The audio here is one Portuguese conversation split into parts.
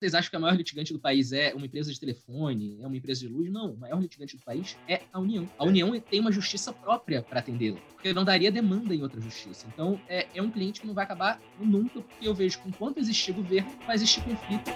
vocês acham que a maior litigante do país é uma empresa de telefone, é uma empresa de luz? Não, o maior litigante do país é a União. A União tem uma justiça própria para atendê-la, porque não daria demanda em outra justiça. Então, é, é um cliente que não vai acabar nunca, porque eu vejo que enquanto existir governo, vai existir conflito.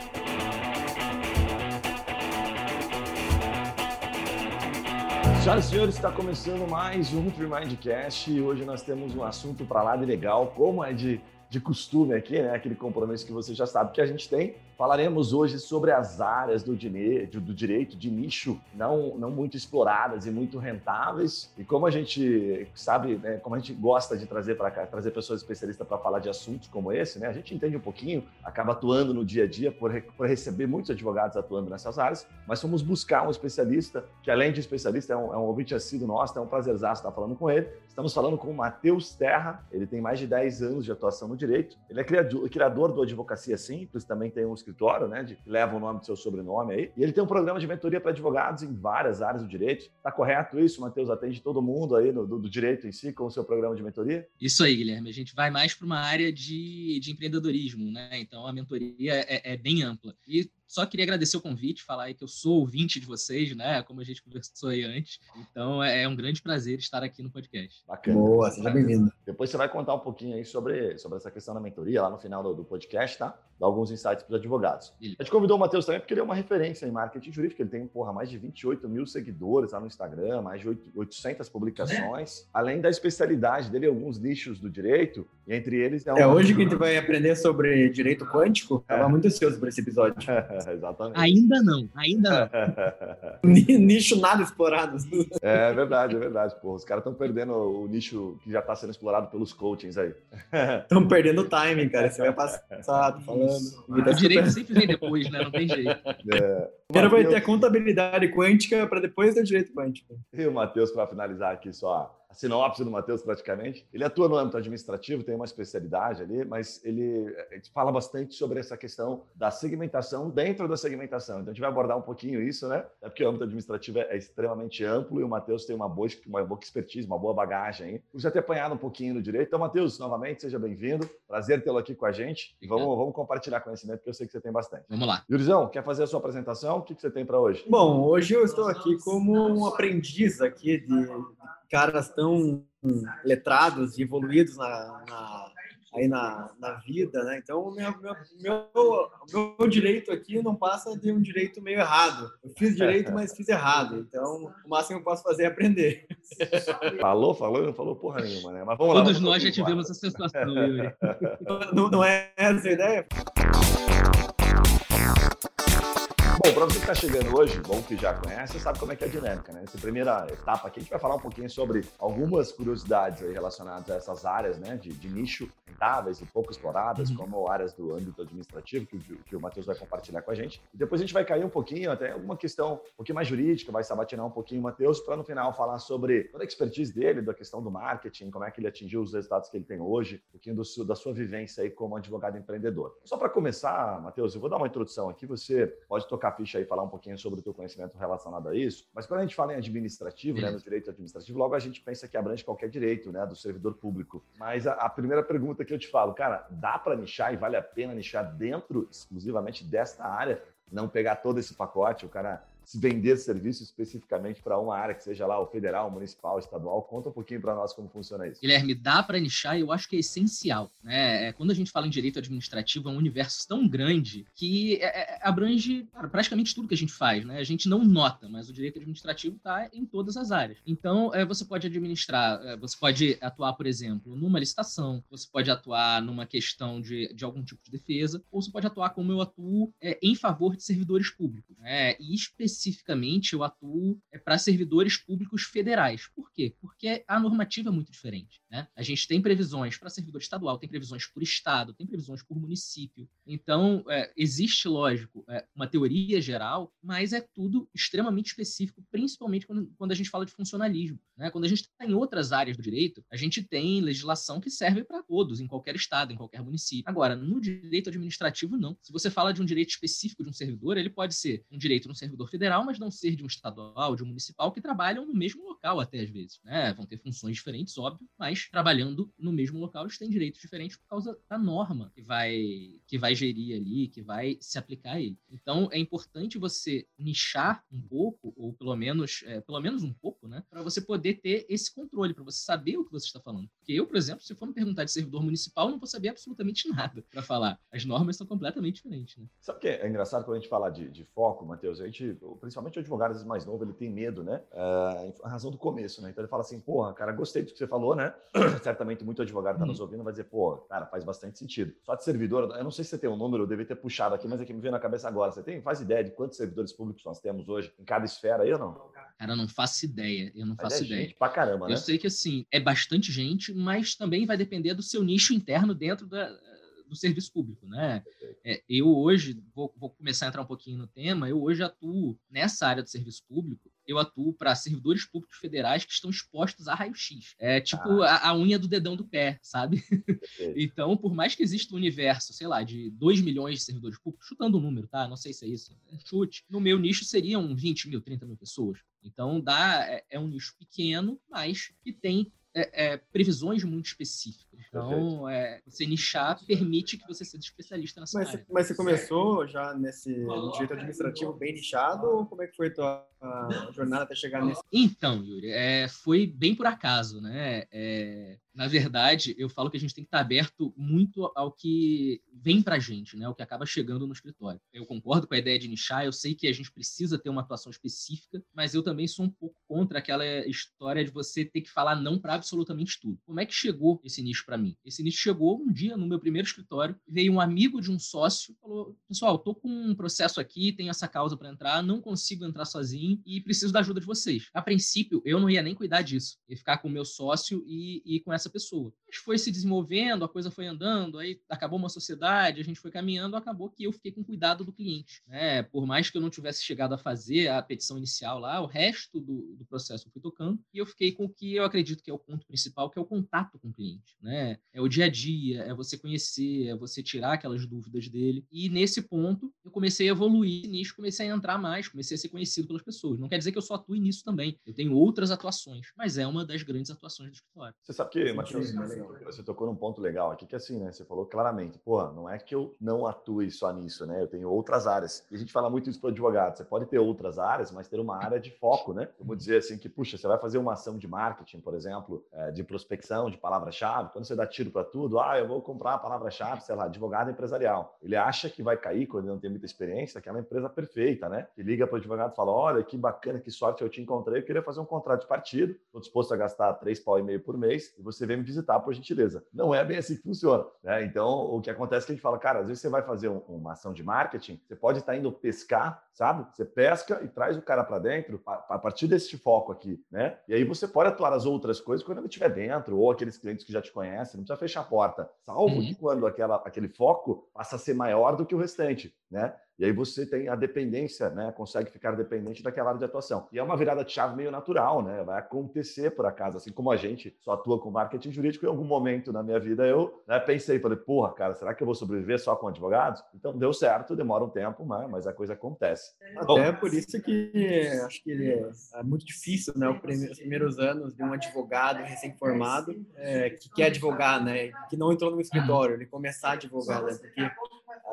Senhoras e senhores, está começando mais um Mindcast e hoje nós temos um assunto para lá de legal, como é de, de costume aqui, né? Aquele compromisso que você já sabe que a gente tem, Falaremos hoje sobre as áreas do, direito, do direito de nicho não, não muito exploradas e muito rentáveis. E como a gente sabe, né, como a gente gosta de trazer para cá, trazer pessoas especialistas para falar de assuntos como esse, né, a gente entende um pouquinho, acaba atuando no dia a dia por, por receber muitos advogados atuando nessas áreas, mas fomos buscar um especialista, que além de especialista, é um, é um ouvinte assíduo nosso, é um prazerzaço estar falando com ele. Estamos falando com o Matheus Terra, ele tem mais de 10 anos de atuação no direito, ele é criador, do Advocacia Simples, também tem uns escritório, né, de, que leva o nome do seu sobrenome aí. E ele tem um programa de mentoria para advogados em várias áreas do direito. Tá correto isso, Matheus? Atende todo mundo aí no, do, do, direito em si com o seu programa de mentoria? Isso aí, Guilherme. A gente vai mais para uma área de, de empreendedorismo, né? Então a mentoria é, é bem ampla. E só queria agradecer o convite, falar aí que eu sou ouvinte de vocês, né? Como a gente conversou aí antes. Então é, é um grande prazer estar aqui no podcast. Bacana. Boa, seja bem-vindo. Depois você vai contar um pouquinho aí sobre, sobre essa questão da mentoria lá no final do, do podcast, tá? Dar alguns insights para os advogados. A gente convidou o Matheus também porque ele é uma referência em marketing jurídico. Ele tem, porra, mais de 28 mil seguidores lá no Instagram, mais de 800 publicações. Além da especialidade dele, alguns nichos do direito, e entre eles é, um... é hoje que a gente vai aprender sobre direito quântico. Estava é. muito ansioso por esse episódio. Exatamente. Ainda não, ainda não. nicho nada explorado. É verdade, é verdade. Pô, os caras estão perdendo o nicho que já está sendo explorado pelos coachings aí. Estão perdendo o timing, cara. Você vai passar, tô falando. O direito sempre vem depois, né? Não tem jeito. É. Primeiro vai ter a contabilidade quântica para depois ter o direito quântico. E o Matheus, para finalizar aqui só a sinopse do Matheus praticamente. Ele atua no âmbito administrativo, tem uma especialidade ali, mas ele, ele, fala bastante sobre essa questão da segmentação dentro da segmentação. Então a gente vai abordar um pouquinho isso, né? É porque o âmbito administrativo é, é extremamente amplo e o Matheus tem uma boa, uma boa expertise, uma boa bagagem aí. Por já ter apanhado um pouquinho no direito. Então, Matheus, novamente, seja bem-vindo. Prazer tê-lo aqui com a gente. E vamos, vamos compartilhar conhecimento, que eu sei que você tem bastante. Vamos lá. Yurizão, quer fazer a sua apresentação? O que, que você tem para hoje? Bom, hoje eu estou aqui como um aprendiz aqui de caras tão letrados e evoluídos na, na aí na, na vida, né? Então, o meu, meu, meu, meu, direito aqui não passa de um direito meio errado. Eu fiz direito, mas fiz errado. Então, o máximo que eu posso fazer é aprender. Falou, falou não falou porra nenhuma, né? Mas vamos Todos lá, nós já tivemos essa sensação, Yuri. não, não é essa a ideia? Bom, para você que está chegando hoje, bom que já conhece, sabe como é que é a dinâmica, né? Nessa primeira etapa aqui, a gente vai falar um pouquinho sobre algumas curiosidades relacionadas a essas áreas, né, de, de nicho rentáveis e pouco exploradas, uhum. como áreas do âmbito administrativo, que, que o Matheus vai compartilhar com a gente. E depois a gente vai cair um pouquinho, até alguma questão um pouquinho mais jurídica, vai sabatinar um pouquinho o Matheus, para no final falar sobre toda a expertise dele, da questão do marketing, como é que ele atingiu os resultados que ele tem hoje, um pouquinho do, da sua vivência aí como advogado empreendedor. Só para começar, Matheus, eu vou dar uma introdução aqui, você pode tocar ficha aí, falar um pouquinho sobre o teu conhecimento relacionado a isso. Mas quando a gente fala em administrativo, né, no direito administrativo, logo a gente pensa que abrange qualquer direito, né, do servidor público. Mas a, a primeira pergunta que eu te falo, cara, dá para nichar e vale a pena nichar dentro exclusivamente desta área? Não pegar todo esse pacote, o cara se vender serviço especificamente para uma área, que seja lá o federal, municipal, estadual. Conta um pouquinho para nós como funciona isso. Guilherme, dá para nichar eu acho que é essencial. Né? É, quando a gente fala em direito administrativo, é um universo tão grande que é, é, abrange cara, praticamente tudo que a gente faz. Né? A gente não nota, mas o direito administrativo está em todas as áreas. Então, você pode administrar, você pode atuar, por exemplo, numa licitação, você pode atuar numa questão de, de algum tipo de defesa, ou você pode atuar como eu atuo em favor de servidores públicos. Né? E especificamente especificamente eu atuo é, para servidores públicos federais. Por quê? Porque a normativa é muito diferente. Né? A gente tem previsões para servidor estadual, tem previsões por estado, tem previsões por município. Então, é, existe, lógico, é, uma teoria geral, mas é tudo extremamente específico, principalmente quando, quando a gente fala de funcionalismo. Né? Quando a gente está em outras áreas do direito, a gente tem legislação que serve para todos, em qualquer estado, em qualquer município. Agora, no direito administrativo, não. Se você fala de um direito específico de um servidor, ele pode ser um direito no servidor federal federal, mas não ser de um estadual, de um municipal, que trabalham no mesmo local até às vezes. Né? Vão ter funções diferentes, óbvio, mas trabalhando no mesmo local, eles têm direitos diferentes por causa da norma que vai, que vai gerir ali, que vai se aplicar a ele. Então, é importante você nichar um pouco, ou pelo menos, é, pelo menos um pouco, né? Para você poder ter esse controle, para você saber o que você está falando. Porque eu, por exemplo, se for me perguntar de servidor municipal, não vou saber absolutamente nada para falar. As normas são completamente diferentes, né? Sabe o que é engraçado quando a gente fala de, de foco, Matheus? A gente, principalmente o advogado mais novo, ele tem medo, né? É, a razão do começo, né? Então ele fala assim, porra, cara, gostei do que você falou, né? Certamente muito advogado tá nos uhum. ouvindo vai dizer, pô, cara, faz bastante sentido. Só de servidor, eu não sei se você tem um número, eu devia ter puxado aqui, mas é que me veio na cabeça agora. Você tem, faz ideia de quantos servidores públicos nós temos hoje em cada esfera aí ou não? Cara, eu não faço ideia. Eu não faço é ideia. Gente pra caramba, né? Eu sei que assim, é bastante gente, mas também vai depender do seu nicho interno dentro da, do serviço público, né? É, eu hoje, vou, vou, começar a entrar um pouquinho no tema, eu hoje atuo nessa área do serviço público, eu atuo para servidores públicos federais que estão expostos a raio-x. É tipo ah. a, a, unha do dedão do pé, sabe? então, por mais que exista um universo, sei lá, de 2 milhões de servidores públicos, chutando o um número, tá? Não sei se é isso, é chute. No meu nicho seriam 20 mil, 30 mil pessoas. Então, dá, é, é um nicho pequeno, mas que tem é, é, previsões muito específicas. Então, é, você nichar permite que você seja especialista nessa mas, área. Mas você começou já nesse no direito administrativo bem nichado ou como é que foi a tua a jornada até chegar nesse? Então, Yuri, é, foi bem por acaso, né? É, na verdade, eu falo que a gente tem que estar aberto muito ao que vem para a gente, né? O que acaba chegando no escritório. Eu concordo com a ideia de nichar, eu sei que a gente precisa ter uma atuação específica, mas eu também sou um pouco contra aquela história de você ter que falar não para absolutamente tudo. Como é que chegou esse nicho para mim? Esse nicho chegou um dia no meu primeiro escritório, veio um amigo de um sócio, falou: "Pessoal, tô com um processo aqui, tenho essa causa para entrar, não consigo entrar sozinho e preciso da ajuda de vocês". A princípio, eu não ia nem cuidar disso, ia ficar com o meu sócio e, e com essa essa pessoa. Mas foi se desenvolvendo, a coisa foi andando, aí acabou uma sociedade, a gente foi caminhando, acabou que eu fiquei com cuidado do cliente. Né? Por mais que eu não tivesse chegado a fazer a petição inicial lá, o resto do, do processo eu fui tocando e eu fiquei com o que eu acredito que é o ponto principal, que é o contato com o cliente. Né? É o dia a dia, é você conhecer, é você tirar aquelas dúvidas dele. E nesse ponto, eu comecei a evoluir nisso, comecei a entrar mais, comecei a ser conhecido pelas pessoas. Não quer dizer que eu só atue nisso também. Eu tenho outras atuações, mas é uma das grandes atuações do escritório. Você sabe que Matheus, você tocou num ponto legal aqui, que assim, né? Você falou claramente, porra, não é que eu não atue só nisso, né? Eu tenho outras áreas. E a gente fala muito isso para o advogado. Você pode ter outras áreas, mas ter uma área de foco, né? Vamos dizer assim que, puxa, você vai fazer uma ação de marketing, por exemplo, é, de prospecção, de palavra-chave. Quando você dá tiro para tudo, ah, eu vou comprar a palavra-chave, sei lá, advogado empresarial. Ele acha que vai cair quando ele não tem muita experiência, aquela empresa perfeita, né? Que liga para o advogado e fala: olha, que bacana, que sorte eu te encontrei, eu queria fazer um contrato de partido, estou disposto a gastar três pau e meio por mês, e você vem me visitar por gentileza. Não é bem assim que funciona. Né? Então, o que acontece é que a gente fala, cara, às vezes você vai fazer um, uma ação de marketing, você pode estar indo pescar, sabe? Você pesca e traz o cara para dentro a, partir desse foco aqui, né? E aí você pode atuar as outras coisas quando ele estiver dentro, ou aqueles clientes que já te conhecem, não precisa fechar a porta. Salvo uhum. que quando aquela, aquele foco passa a ser maior do que o restante, né? E aí você tem a dependência, né? Consegue ficar dependente daquela área de atuação. E é uma virada de chave meio natural, né? Vai acontecer por acaso, assim como a gente só atua com marketing jurídico. Em algum momento na minha vida eu né, pensei, falei, porra, cara, será que eu vou sobreviver só com advogados? Então deu certo, demora um tempo, né? mas a coisa acontece. Até Bom, por isso que acho que é muito difícil, né? Os primeiros anos de um advogado recém-formado é, que quer advogar, né? Que não entrou no escritório, ele começar a advogar, né? Porque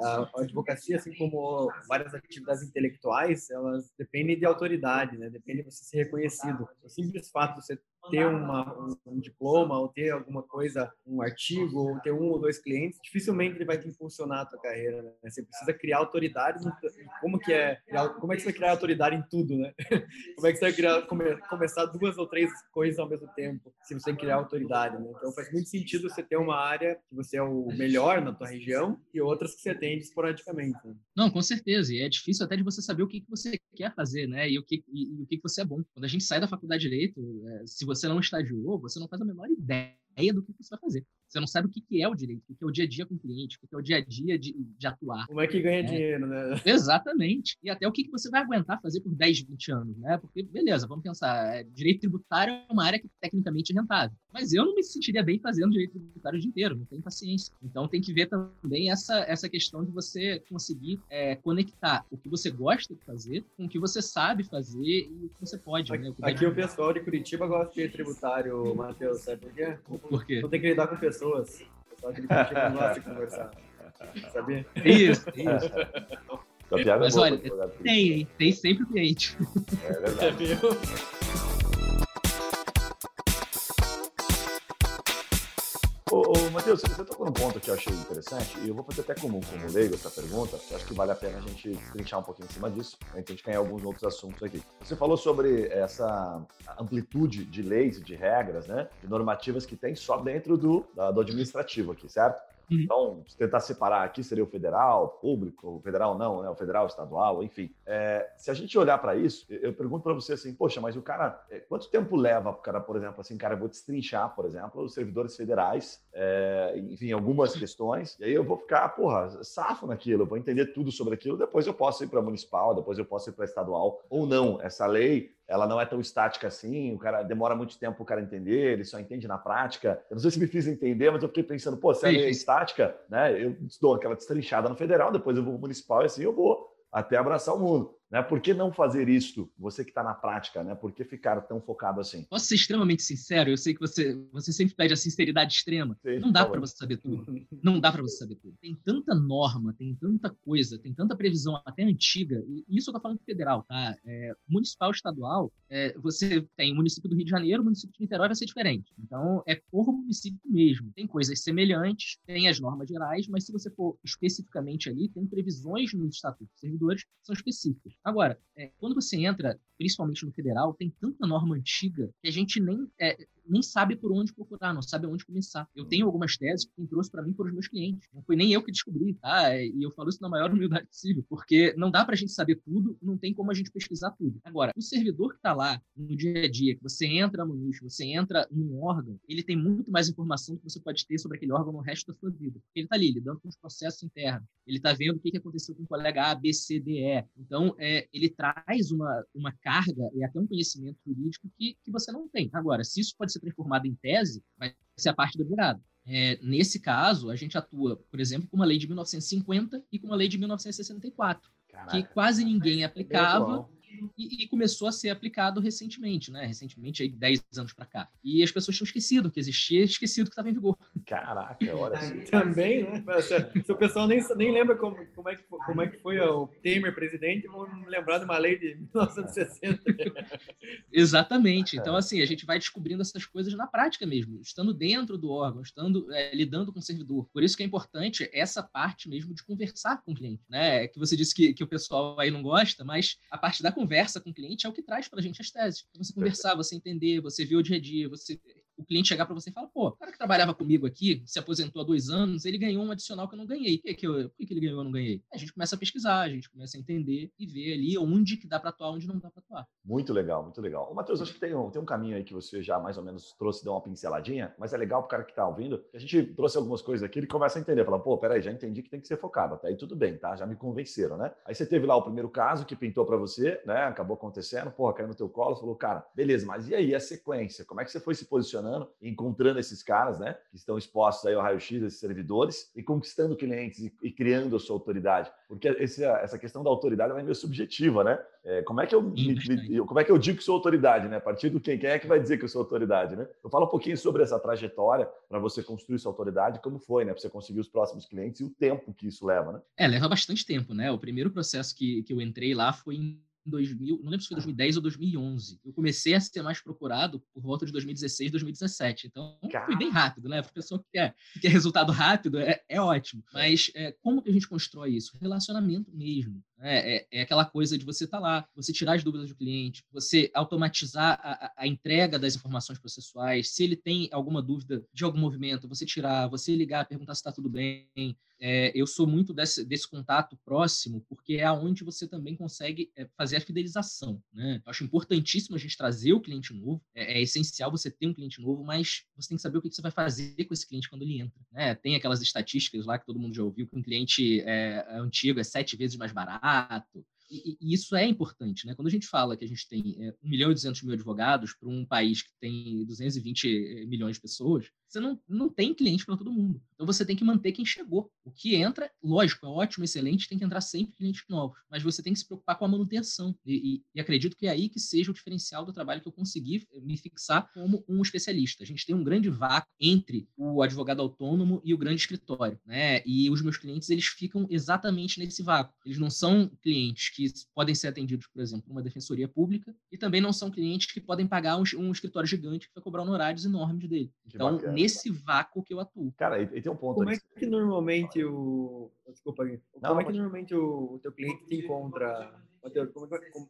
a, advocacia, assim como várias atividades intelectuais, elas dependem de autoridade, né? Depende de você ser reconhecido. O simples fato de você ter uma, um, diploma ou ter alguma coisa, um artigo, ou ter um ou dois clientes, dificilmente ele vai te impulsionar a tua carreira, né? Você precisa criar autoridade, como que é, como é que você vai criar autoridade em tudo, né? Como é que você vai criar, come, começar duas ou três coisas ao mesmo tempo, se você criar autoridade, né? Então faz muito sentido você ter uma área que você é o melhor na tua região e outras que você atende esporadicamente. Né? Não, com certeza, e é difícil até de você saber o que, que você quer fazer, né? E o que, e, e o que, que você é bom. Quando a gente sai da faculdade de Direito, é, se você não estagiou, você não faz a menor ideia do que você vai fazer. Você não sabe o que é o direito, o que é o dia a dia com o cliente, o que é o dia a dia de, de atuar. Como é que ganha é. dinheiro, né? Exatamente. E até o que você vai aguentar fazer por 10, 20 anos, né? Porque, beleza, vamos pensar, é, direito tributário é uma área que tecnicamente é rentável. Mas eu não me sentiria bem fazendo direito tributário o dia inteiro, não tenho paciência. Então tem que ver também essa, essa questão de você conseguir é, conectar o que você gosta de fazer com o que você sabe fazer e o que você pode. Aqui, né? o, aqui o pessoal de Curitiba gosta de tributário, Matheus, sabe por quê? Por quê? Não tem que lidar com pessoas. O pessoal de Curitiba não gosta de conversar. Sabia? Isso, isso. Mas olha, tem, tem sempre cliente. É verdade. Ô, ô Matheus, você tocou num ponto que eu achei interessante, e eu vou fazer até como, como leigo essa pergunta, que acho que vale a pena a gente trinchar um pouquinho em cima disso, a gente ganhar alguns outros assuntos aqui. Você falou sobre essa amplitude de leis e de regras, né, de normativas que tem só dentro do, do administrativo aqui, certo? Uhum. Então, se tentar separar aqui, seria o federal, público, o federal não, né? O federal, estadual, enfim. É, se a gente olhar para isso, eu pergunto para você assim, poxa, mas o cara, é, quanto tempo leva para o cara, por exemplo, assim, cara, eu vou destrinchar, por exemplo, os servidores federais, é, enfim, algumas questões, e aí eu vou ficar, porra, safo naquilo, eu vou entender tudo sobre aquilo, depois eu posso ir para municipal, depois eu posso ir para estadual, ou não. Essa lei ela não é tão estática assim, o cara demora muito tempo para o cara entender, ele só entende na prática. Eu não sei se me fiz entender, mas eu fiquei pensando, pô, se ela é estática, né? Eu dou aquela destrinchada no federal, depois eu vou pro municipal e assim eu vou até abraçar o mundo. Né? Por que não fazer isto, você que está na prática? Né? Por que ficar tão focado assim? Posso ser extremamente sincero? Eu sei que você, você sempre pede a sinceridade extrema. Sim, não dá para você saber tudo. Não dá para você saber tudo. Tem tanta norma, tem tanta coisa, tem tanta previsão até antiga. E isso eu estou falando federal, tá? É, municipal, estadual, é, você tem o município do Rio de Janeiro, o município de Niterói vai ser diferente. Então, é por município mesmo. Tem coisas semelhantes, tem as normas gerais, mas se você for especificamente ali, tem previsões nos estatutos servidores que são específicas. Agora, é, quando você entra, principalmente no federal, tem tanta norma antiga que a gente nem. É, nem sabe por onde procurar, não sabe onde começar. Eu tenho algumas teses que quem trouxe para mim foram os meus clientes. Não foi nem eu que descobri, tá? E eu falo isso na maior humildade possível, porque não dá para a gente saber tudo, não tem como a gente pesquisar tudo. Agora, o servidor que está lá no dia a dia, que você entra no nicho, você entra num órgão, ele tem muito mais informação que você pode ter sobre aquele órgão no resto da sua vida. Ele está ali lidando com os processos internos, ele está vendo o que aconteceu com o colega A, B, C, D, E. Então, é, ele traz uma, uma carga e até um conhecimento jurídico que, que você não tem. Agora, se isso pode ser transformado em tese, vai ser a parte do advogado. É, nesse caso, a gente atua, por exemplo, com uma lei de 1950 e com uma lei de 1964, Caraca. que quase ninguém aplicava e, e, começou a ser aplicado recentemente, né? Recentemente, aí 10 anos para cá. E as pessoas tinham esquecido que existia, esquecido que estava em vigor. Caraca, olha assim. Também, né? Se o pessoal nem, nem lembra como, como, é que, como é que foi o Temer presidente, vão lembrar de uma lei de 1960. Exatamente. Então, assim, a gente vai descobrindo essas coisas na prática mesmo, estando dentro do órgão, estando é, lidando com o servidor. Por isso que é importante essa parte mesmo de conversar com o cliente, né? Que você disse que, que o pessoal aí não gosta, mas a parte da conversa com o cliente é o que traz para a gente as teses. Você conversar, você entender, você ver o dia a dia, você o cliente chegar para você e falar, pô, o cara que trabalhava comigo aqui, se aposentou há dois anos, ele ganhou um adicional que eu não ganhei. Por que, que, eu, por que, que ele ganhou e eu não ganhei? A gente começa a pesquisar, a gente começa a entender e ver ali onde que dá para atuar, onde não dá para atuar. Muito legal, muito legal. Matheus, acho que tem um, tem um caminho aí que você já mais ou menos trouxe, deu uma pinceladinha, mas é legal para o cara que está ouvindo, a gente trouxe algumas coisas aqui, ele começa a entender, fala, pô, peraí, já entendi que tem que ser focado, até aí tudo bem, tá? Já me convenceram, né? Aí você teve lá o primeiro caso que pintou para você, né? Acabou acontecendo, porra, caiu no teu colo, falou, cara, beleza, mas e aí a sequência? Como é que você foi se posicionando, encontrando encontrando esses caras, né, que estão expostos aí ao raio-x desses servidores e conquistando clientes e, e, criando a sua autoridade. Porque esse, essa questão da autoridade é meio subjetiva, né? É, como, é que eu, me, me, como é que eu digo que sou autoridade, né? A partir do quem, quem é que vai dizer que eu sou autoridade, né? Eu falo um pouquinho sobre essa trajetória para você construir sua autoridade, como foi, né? Para você conseguir os próximos clientes e o tempo que isso leva, né? É, leva bastante tempo, né? O primeiro processo que, que eu entrei lá foi em 2000, não lembro se foi 2010 ou 2011. Eu comecei a ser mais procurado por volta de 2016, 2017. Então, Caramba. foi bem rápido, né? Para pessoa que quer, que quer resultado rápido, é, é ótimo. Mas é, como que a gente constrói isso? Relacionamento mesmo. Né? É, é aquela coisa de você estar tá lá, você tirar as dúvidas do cliente, você automatizar a, a, entrega das informações processuais. Se ele tem alguma dúvida de algum movimento, você tirar, você ligar, perguntar se está tudo bem. É, eu sou muito desse, desse, contato próximo, porque é aonde você também consegue é, fazer a fidelização. Né? Eu acho importantíssimo a gente trazer o cliente novo, é, é, essencial você ter um cliente novo, mas você tem que saber o que você vai fazer com esse cliente quando ele entra. Né? Tem aquelas estatísticas lá que todo mundo já ouviu, que um cliente é, antigo é sete vezes mais barato, E, e, isso é importante, né? Quando a gente fala que a gente tem é, 1 milhão e 200 mil advogados para um país que tem 220 eh, milhões de pessoas, você não, não tem cliente para todo mundo. Então você tem que manter quem chegou. O que entra, lógico, é ótimo, excelente, tem que entrar sempre clientes novos, mas você tem que se preocupar com a manutenção. E, e, e acredito que é aí que seja o diferencial do trabalho que eu consegui eh, me fixar como um especialista. A gente tem um grande vácuo entre o advogado autônomo e o grande escritório, né? E os meus clientes, eles ficam exatamente nesse vácuo. Eles não são clientes que podem ser atendidos, por exemplo, por uma defensoria pública e também não são clientes que podem pagar um, um escritório gigante que vai cobrar honorários enormes dele. Que então, bacana nesse vácuo que eu atuo. Cara, e, e tem um ponto. Como é que normalmente o. Desculpa, como não, é que normalmente o, o teu cliente te encontra Matheus,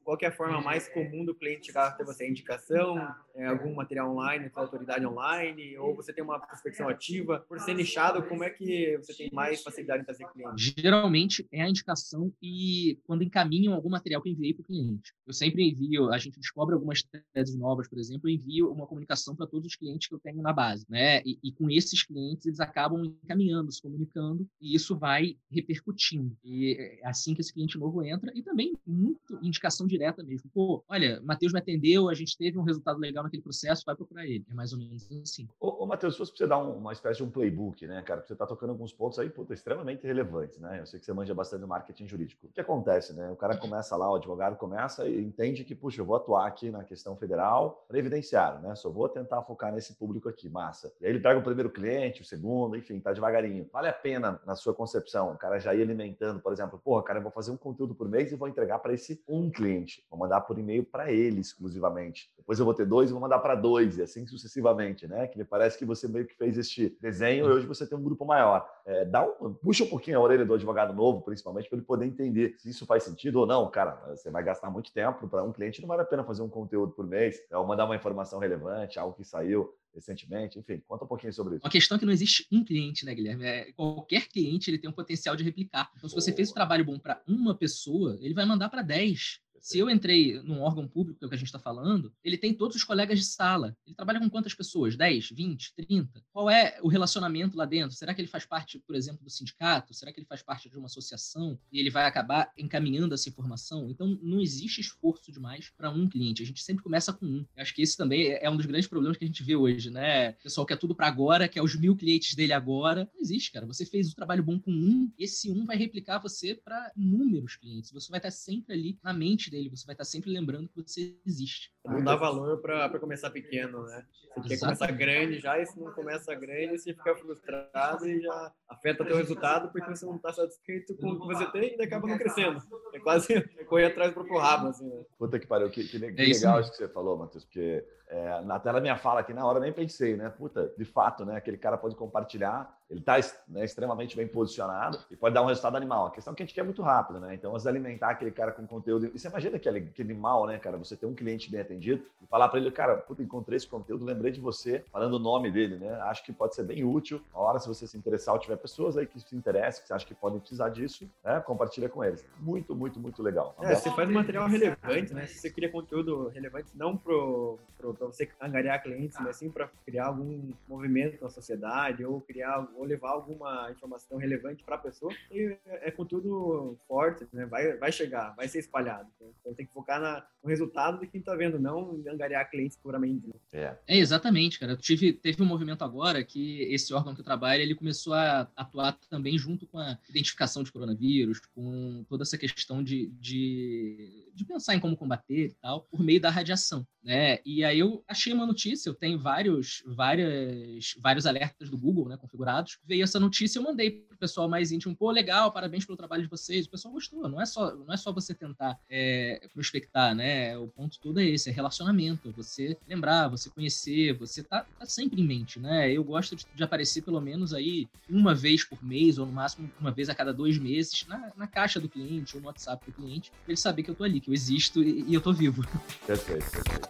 qual é a forma mais comum do cliente chegar até você? Indicação? É algum material online, com autoridade online? Ou você tem uma prospecção ativa? Por ser nichado, como é que você tem mais facilidade em fazer cliente? Geralmente é a indicação e quando encaminham algum material que eu enviei para o cliente. Eu sempre envio, a gente descobre algumas teses novas, por exemplo, eu envio uma comunicação para todos os clientes que eu tenho na base, né? E, e com esses clientes eles acabam encaminhando, se comunicando e isso vai repercutindo. E é assim que esse cliente novo entra e também muito indicação direta mesmo. Pô, olha, Matheus me atendeu, a gente teve um resultado legal naquele processo, vai procurar ele. É mais ou menos assim. Ô, ô Matheus, se fosse pra você dar um, uma espécie de um playbook, né, cara? Porque você tá tocando alguns pontos aí, puta, extremamente relevantes, né? Eu sei que você manja bastante do marketing jurídico. O que acontece, né? O cara começa lá, o advogado começa e entende que, puxa, eu vou atuar aqui na questão federal previdenciário, né? Só vou tentar focar nesse público aqui, massa. E aí ele pega o primeiro cliente, o segundo, enfim, tá devagarinho. Vale a pena, na sua concepção, o cara já ir alimentando, por exemplo, porra, cara, eu vou fazer um conteúdo por mês e vou entregar para esse um cliente, vou mandar por e-mail para ele exclusivamente. Depois eu vou ter dois e vou mandar para dois, e assim sucessivamente, né? Que me parece que você meio que fez este desenho e hoje você tem um grupo maior. É, dá um, puxa um pouquinho a orelha do advogado novo, principalmente, para ele poder entender se isso faz sentido ou não. Cara, você vai gastar muito tempo para um cliente, não vale a pena fazer um conteúdo por mês, é, ou mandar uma informação relevante, algo que saiu recentemente, enfim, conta um pouquinho sobre isso. Uma questão é que não existe um cliente, né, Guilherme? É, qualquer cliente ele tem um potencial de replicar. Então, se você fez um trabalho bom para uma pessoa, ele vai mandar para 10. Se eu entrei num órgão público, que é o que a gente está falando, ele tem todos os colegas de sala. Ele trabalha com quantas pessoas? 10, 20, 30? Qual é o relacionamento lá dentro? Será que ele faz parte, por exemplo, do sindicato? Será que ele faz parte de uma associação e ele vai acabar encaminhando essa informação? Então, não existe esforço demais para um cliente. A gente sempre começa com um. Eu acho que esse também é um dos grandes problemas que a gente vê hoje, né? O pessoal quer tudo para agora, quer os mil clientes dele agora. Não existe, cara. Você fez o trabalho bom com um, esse um vai replicar você para inúmeros clientes. Você vai estar sempre ali na mente dele, você vai estar sempre lembrando que você existe. Não dá valor para começar pequeno, né? Você quer começar grande já, e se não começa grande, você fica frustrado e já afeta teu resultado porque você não está satisfeito com o que você tem e acaba não crescendo. É quase correr atrás pro rabo, assim, né? Puta que pariu, que, que, que é legal isso que você falou, Matheus, porque é, na tela minha fala aqui na hora nem pensei, né? Puta, de fato, né? Aquele cara pode compartilhar, ele está né, extremamente bem posicionado e pode dar um resultado animal. A questão é que a gente quer muito rápido, né? Então, alimentar aquele cara com conteúdo. E você imagina que aquele mal, né, cara? Você ter um cliente bem atendido e falar para ele, cara, puta, encontrei esse conteúdo, lembrei de você, falando o nome dele, né? Acho que pode ser bem útil. A hora, se você se interessar ou tiver pessoas aí que se interessam, que você acha que podem precisar disso, né? Compartilha com eles. Muito, muito, muito legal. É, você faz material relevante, né? Se você cria conteúdo relevante, não pro, pro, você angariar clientes, mas sim para criar algum movimento na sociedade ou criar ou levar alguma informação relevante para a pessoa. E é, é conteúdo forte, né? Vai, vai chegar, vai ser espalhado. Então tem que focar na, no resultado de quem está vendo, não angariar clientes puramente. Né? É. é. exatamente, cara. Eu tive, teve um movimento agora que esse órgão que eu trabalho, ele começou a atuar também junto com a identificação de coronavírus, com toda essa questão de, de, de pensar em como combater e tal, por meio da radiação, né? E aí eu achei uma notícia, eu tenho vários, várias, vários alertas do Google, né, configurados. Veio essa notícia, eu mandei pro pessoal mais íntimo, pô, legal, parabéns pelo trabalho de vocês. O pessoal gostou. Não é só, não é só você tentar é, prospectar, né? O ponto todo é esse, é relacionamento. Você lembrar, você conhecer, você tá, tá sempre em mente, né? Eu gosto de, de, aparecer pelo menos aí uma vez por mês, ou no máximo uma vez a cada dois meses, na, na caixa do cliente ou no WhatsApp do cliente, pra ele saber que eu tô ali, que eu existo e, eu tô vivo. Perfeito, perfeito.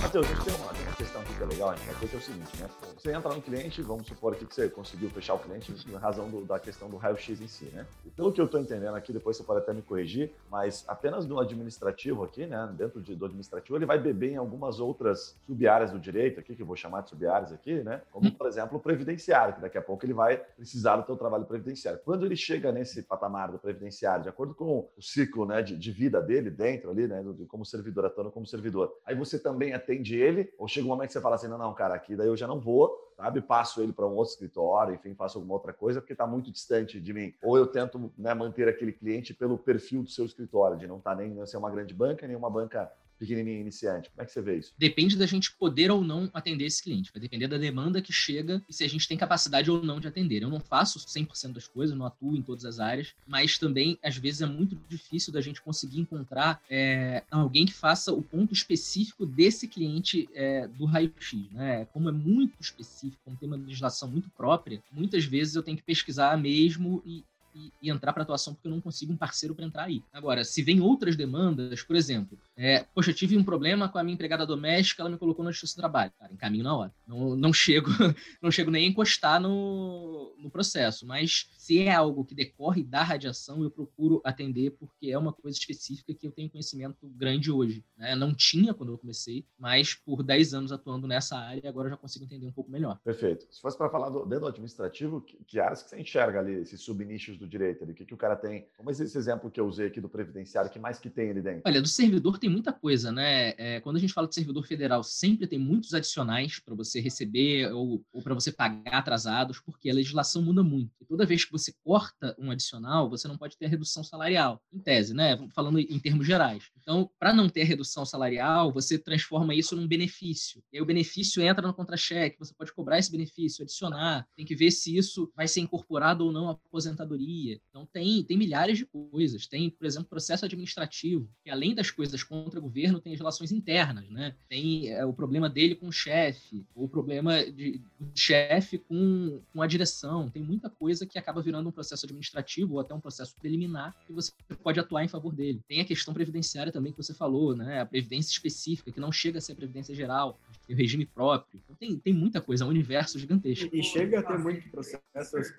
Matheus, a gente tem uma, que é legal, a ter é o seguinte, né? Você entra no cliente, vamos supor aqui que você conseguiu fechar o cliente em razão do, da questão do raio-x em si, né? E pelo que eu estou entendendo aqui, depois você pode até me corrigir, mas apenas no administrativo aqui, né? Dentro de, do administrativo, ele vai beber em algumas outras sub-áreas do direito aqui, que eu vou chamar de sub-áreas aqui, né? Como, por exemplo, o previdenciário, que daqui a pouco ele vai precisar do seu trabalho previdenciário. Quando ele chega nesse patamar do previdenciário, de acordo com o ciclo né, de, de vida dele dentro ali, né? Como servidor, atuando como servidor, aí você também atende ele, ou chega um momento você fala assim, não, não, cara, aqui daí eu já não vou, sabe? Passo ele para um outro escritório, enfim, faço alguma outra coisa, porque está muito distante de mim. Ou eu tento né, manter aquele cliente pelo perfil do seu escritório, de não estar tá nem ser uma grande banca, nem uma banca pequenininho iniciante? Como é que você vê isso? Depende da gente poder ou não atender esse cliente. Vai depender da demanda que chega e se a gente tem capacidade ou não de atender. Eu não faço 100% das coisas, não atuo em todas as áreas, mas também, às vezes, é muito difícil da gente conseguir encontrar é, alguém que faça o ponto específico desse cliente é, do raio-x. Né? Como é muito específico, como tem uma legislação muito própria, muitas vezes eu tenho que pesquisar mesmo e, e, e entrar para atuação porque eu não consigo um parceiro para entrar aí. Agora, se vem outras demandas, por exemplo, é, poxa, eu tive um problema com a minha empregada doméstica, ela me colocou na justiça do trabalho. Cara, encaminho na hora. Não, não chego não chego nem a encostar no, no processo, mas se é algo que decorre da radiação, eu procuro atender porque é uma coisa específica que eu tenho conhecimento grande hoje. Né? Não tinha quando eu comecei, mas por 10 anos atuando nessa área, agora eu já consigo entender um pouco melhor. Perfeito. Se fosse para falar do, dentro do administrativo, que, que áreas que você enxerga ali, esses subnichos do direito ali? O que, que o cara tem? Como esse exemplo que eu usei aqui do previdenciário, que mais que tem ali dentro? Olha, do servidor tem muita coisa, né? É, quando a gente fala de servidor federal, sempre tem muitos adicionais para você receber ou, ou para você pagar atrasados, porque a legislação muda muito. E toda vez que você corta um adicional, você não pode ter a redução salarial, em tese, né? Falando em termos gerais. Então, para não ter redução salarial, você transforma isso num benefício. E aí o benefício entra no contra-cheque, você pode cobrar esse benefício, adicionar, tem que ver se isso vai ser incorporado ou não à aposentadoria então, tem, tem milhares de coisas. Tem, por exemplo, processo administrativo, que além das coisas contra governo, tem as relações internas, né? Tem é, o problema dele com o chefe, o problema de, do chefe com, com a direção. Tem muita coisa que acaba virando um processo administrativo ou até um processo preliminar que você pode atuar em favor dele. Tem a questão previdenciária também que você falou, né? A previdência específica, que não chega a ser a previdência geral, tem o regime próprio. Então, tem, tem muita coisa, é um universo gigantesco. E chega a ter muito processo,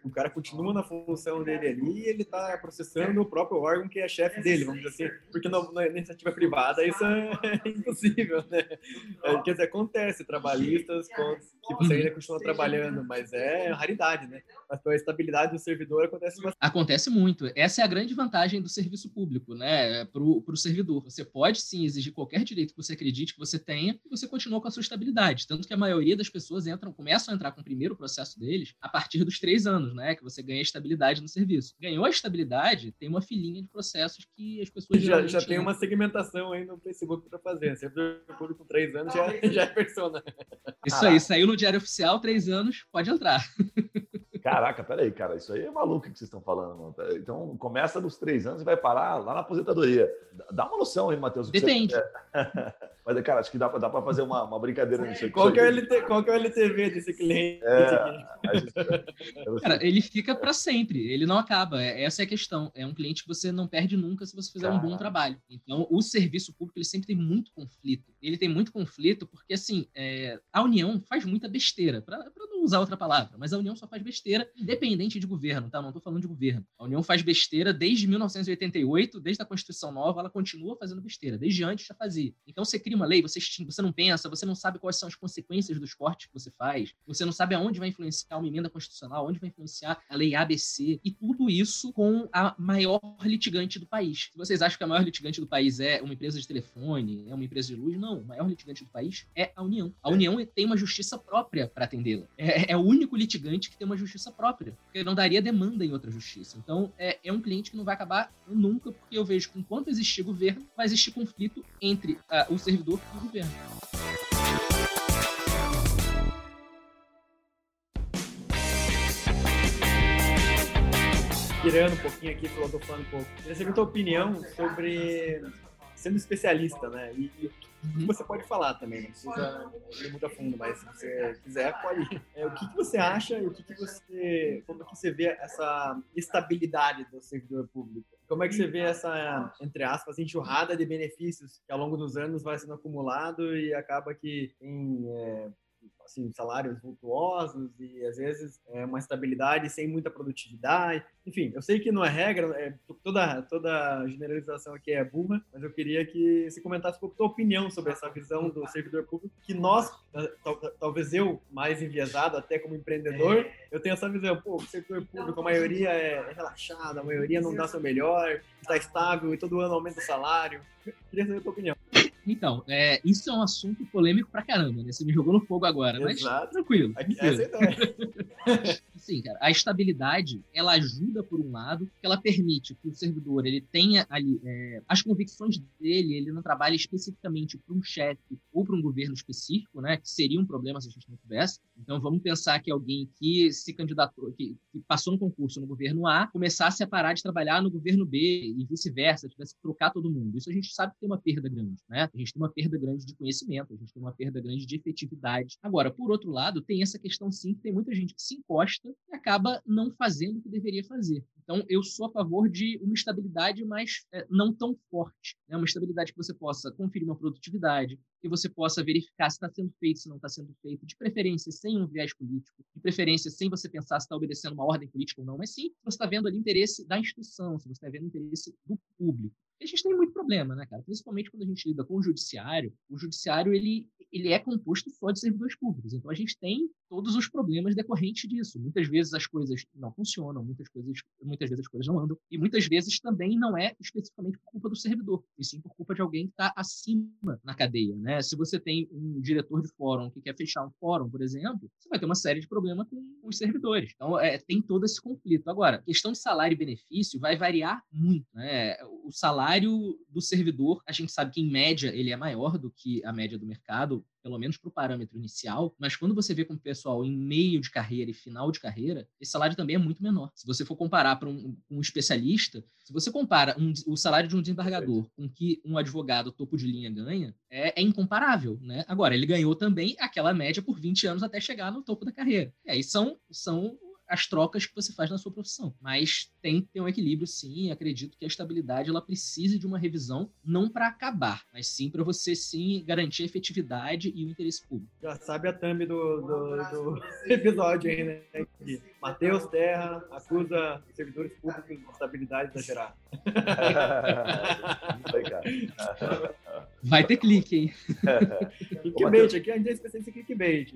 o cara continua na função dele ali e ele está processando o próprio órgão que é chefe dele, vamos dizer assim, porque na, na iniciativa privada isso é impossível, né? É, quer dizer, acontece, trabalhistas que você ainda continua trabalhando, mas é raridade, né? Mas a estabilidade do servidor acontece bastante. Acontece muito. Essa é a grande vantagem do serviço público, né? Para o servidor. Você pode sim exigir qualquer direito que você acredite que você tenha e você continua com a sua estabilidade. Tanto que a maioria das pessoas entram, começam a entrar com o primeiro processo deles a partir dos três anos, né? Que você ganha estabilidade no serviço. Ganhou a estabilidade, tem uma filinha de processos que as pessoas já, já tem uma segmentação aí no Facebook para fazer. Servidor público com três anos já, já é persona. Isso aí, saiu no Diário Oficial, três anos, pode entrar. Caraca, peraí, cara, isso aí é maluco que vocês estão falando. Mano. Então, começa nos três anos e vai parar lá na aposentadoria. Dá uma noção aí, Matheus. Depende. Mas, cara, acho que dá, dá para fazer uma, uma brincadeira nisso aqui. Qual que, é o LT, qual que é o LTV desse cliente? É, gente... cara, ele fica para sempre, ele não acaba. É, essa é a questão. É um cliente que você não perde nunca se você fizer um bom trabalho. Então, o serviço público, ele sempre tem muito conflito. Ele tem muito conflito porque, assim, é, a União faz muita besteira, para não usar outra palavra, mas a União só faz besteira independente de governo, tá? Não estou falando de governo. A União faz besteira desde 1988, desde a Constituição Nova, ela continua fazendo besteira. Desde antes já fazia. Então, você cria cria uma lei, você, você não pensa, você não sabe quais são as consequências dos cortes que você faz, você não sabe aonde vai influenciar uma emenda constitucional, onde vai influenciar a lei ABC, e tudo isso com a maior litigante do país. Se vocês acham que a maior litigante do país é uma empresa de telefone, é uma empresa de luz, não. O maior litigante do país é a União. A União tem uma justiça própria para atendê-la. É, é, o único litigante que tem uma justiça própria, porque não daria demanda em outra justiça. Então, é, é um cliente que não vai acabar nunca, porque eu vejo que enquanto existir governo, vai existir conflito entre uh, o servidor servidor do governo. Tirando um pouquinho aqui, falando um pouco. Queria saber a tua opinião sobre sendo especialista, né? E, uhum. você pode falar também, não precisa ir muito a fundo, mas se você quiser, pode. É, o que, que você acha e o que, que você. Como que você vê essa estabilidade do servidor público? Como é que você vê essa, entre aspas, enxurrada de benefícios que ao longo dos anos vai sendo acumulado e acaba que tem é, assim, salários vultuosos e às vezes é, uma estabilidade sem muita produtividade. Enfim, eu sei que não é regra, é, toda, toda generalização aqui é burra, mas eu queria que você comentasse um pouco a tua opinião sobre essa visão do servidor público, que nós, talvez eu, mais enviesado até como empreendedor, eu tenho essa visão, pô, o servidor público, a maioria é relaxada, a maioria não dá seu melhor, está estável e todo ano aumenta o salário. Eu queria saber a tua opinião. Então, é, isso é um assunto polêmico pra caramba, né? Você me jogou no fogo agora, Exato. mas tranquilo. Essa é ideia. Sim, cara, a estabilidade, ela ajuda por um lado, que ela permite que o servidor ele tenha ali é, as convicções dele, ele não trabalha especificamente para um chefe ou para um governo específico, né? Que seria um problema se a gente não tivesse. Então, vamos pensar que alguém que se candidatou, que, que passou no concurso no governo A, começasse a parar de trabalhar no governo B e vice-versa, tivesse que trocar todo mundo. Isso a gente sabe que tem uma perda grande, né? A gente tem uma perda grande de conhecimento, a gente tem uma perda grande de efetividade. Agora, por outro lado, tem essa questão sim que tem muita gente que se encosta e acaba não fazendo o que deveria fazer. Então, eu sou a favor de uma estabilidade, mas é, não tão forte. Né? Uma estabilidade que você possa conferir uma produtividade, que você possa verificar se está sendo feito, se não está sendo feito, de preferência sem um viés político, de preferência sem você pensar se está obedecendo uma ordem política ou não, mas sim você está vendo ali o interesse da instituição, se você está vendo o interesse do público. A gente tem muito problema, né, cara? Principalmente quando a gente lida com o judiciário. O judiciário, ele, ele é composto só de servidores públicos. Então, a gente tem todos os problemas decorrentes disso. Muitas vezes as coisas não funcionam, muitas, coisas, muitas vezes as coisas não andam, e muitas vezes também não é especificamente por culpa do servidor, e sim por culpa de alguém que está acima na cadeia. Né? Se você tem um diretor de fórum que quer fechar um fórum, por exemplo, você vai ter uma série de problemas com os servidores. Então, é, tem todo esse conflito. Agora, questão de salário e benefício vai variar muito. Né? O salário do servidor, a gente sabe que, em média, ele é maior do que a média do mercado, pelo menos para o parâmetro inicial, mas quando você vê com o pessoal em meio de carreira e final de carreira, esse salário também é muito menor. Se você for comparar para um, um, especialista, se você compara um, o salário de um desembargador com que um advogado topo de linha ganha, é, é, incomparável, né? Agora, ele ganhou também aquela média por 20 anos até chegar no topo da carreira. E aí são, são as trocas que você faz na sua profissão. Mas tem que ter um equilíbrio, sim. acredito que a estabilidade ela precise de uma revisão, não para acabar, mas sim para você sim garantir a efetividade e o interesse público. Já sabe a thumb do, do, do episódio aí, né? Matheus Terra acusa servidores públicos de estabilidade exagerada. Vai ter clique, hein? clickbait, aqui a gente é especialista em clickbait.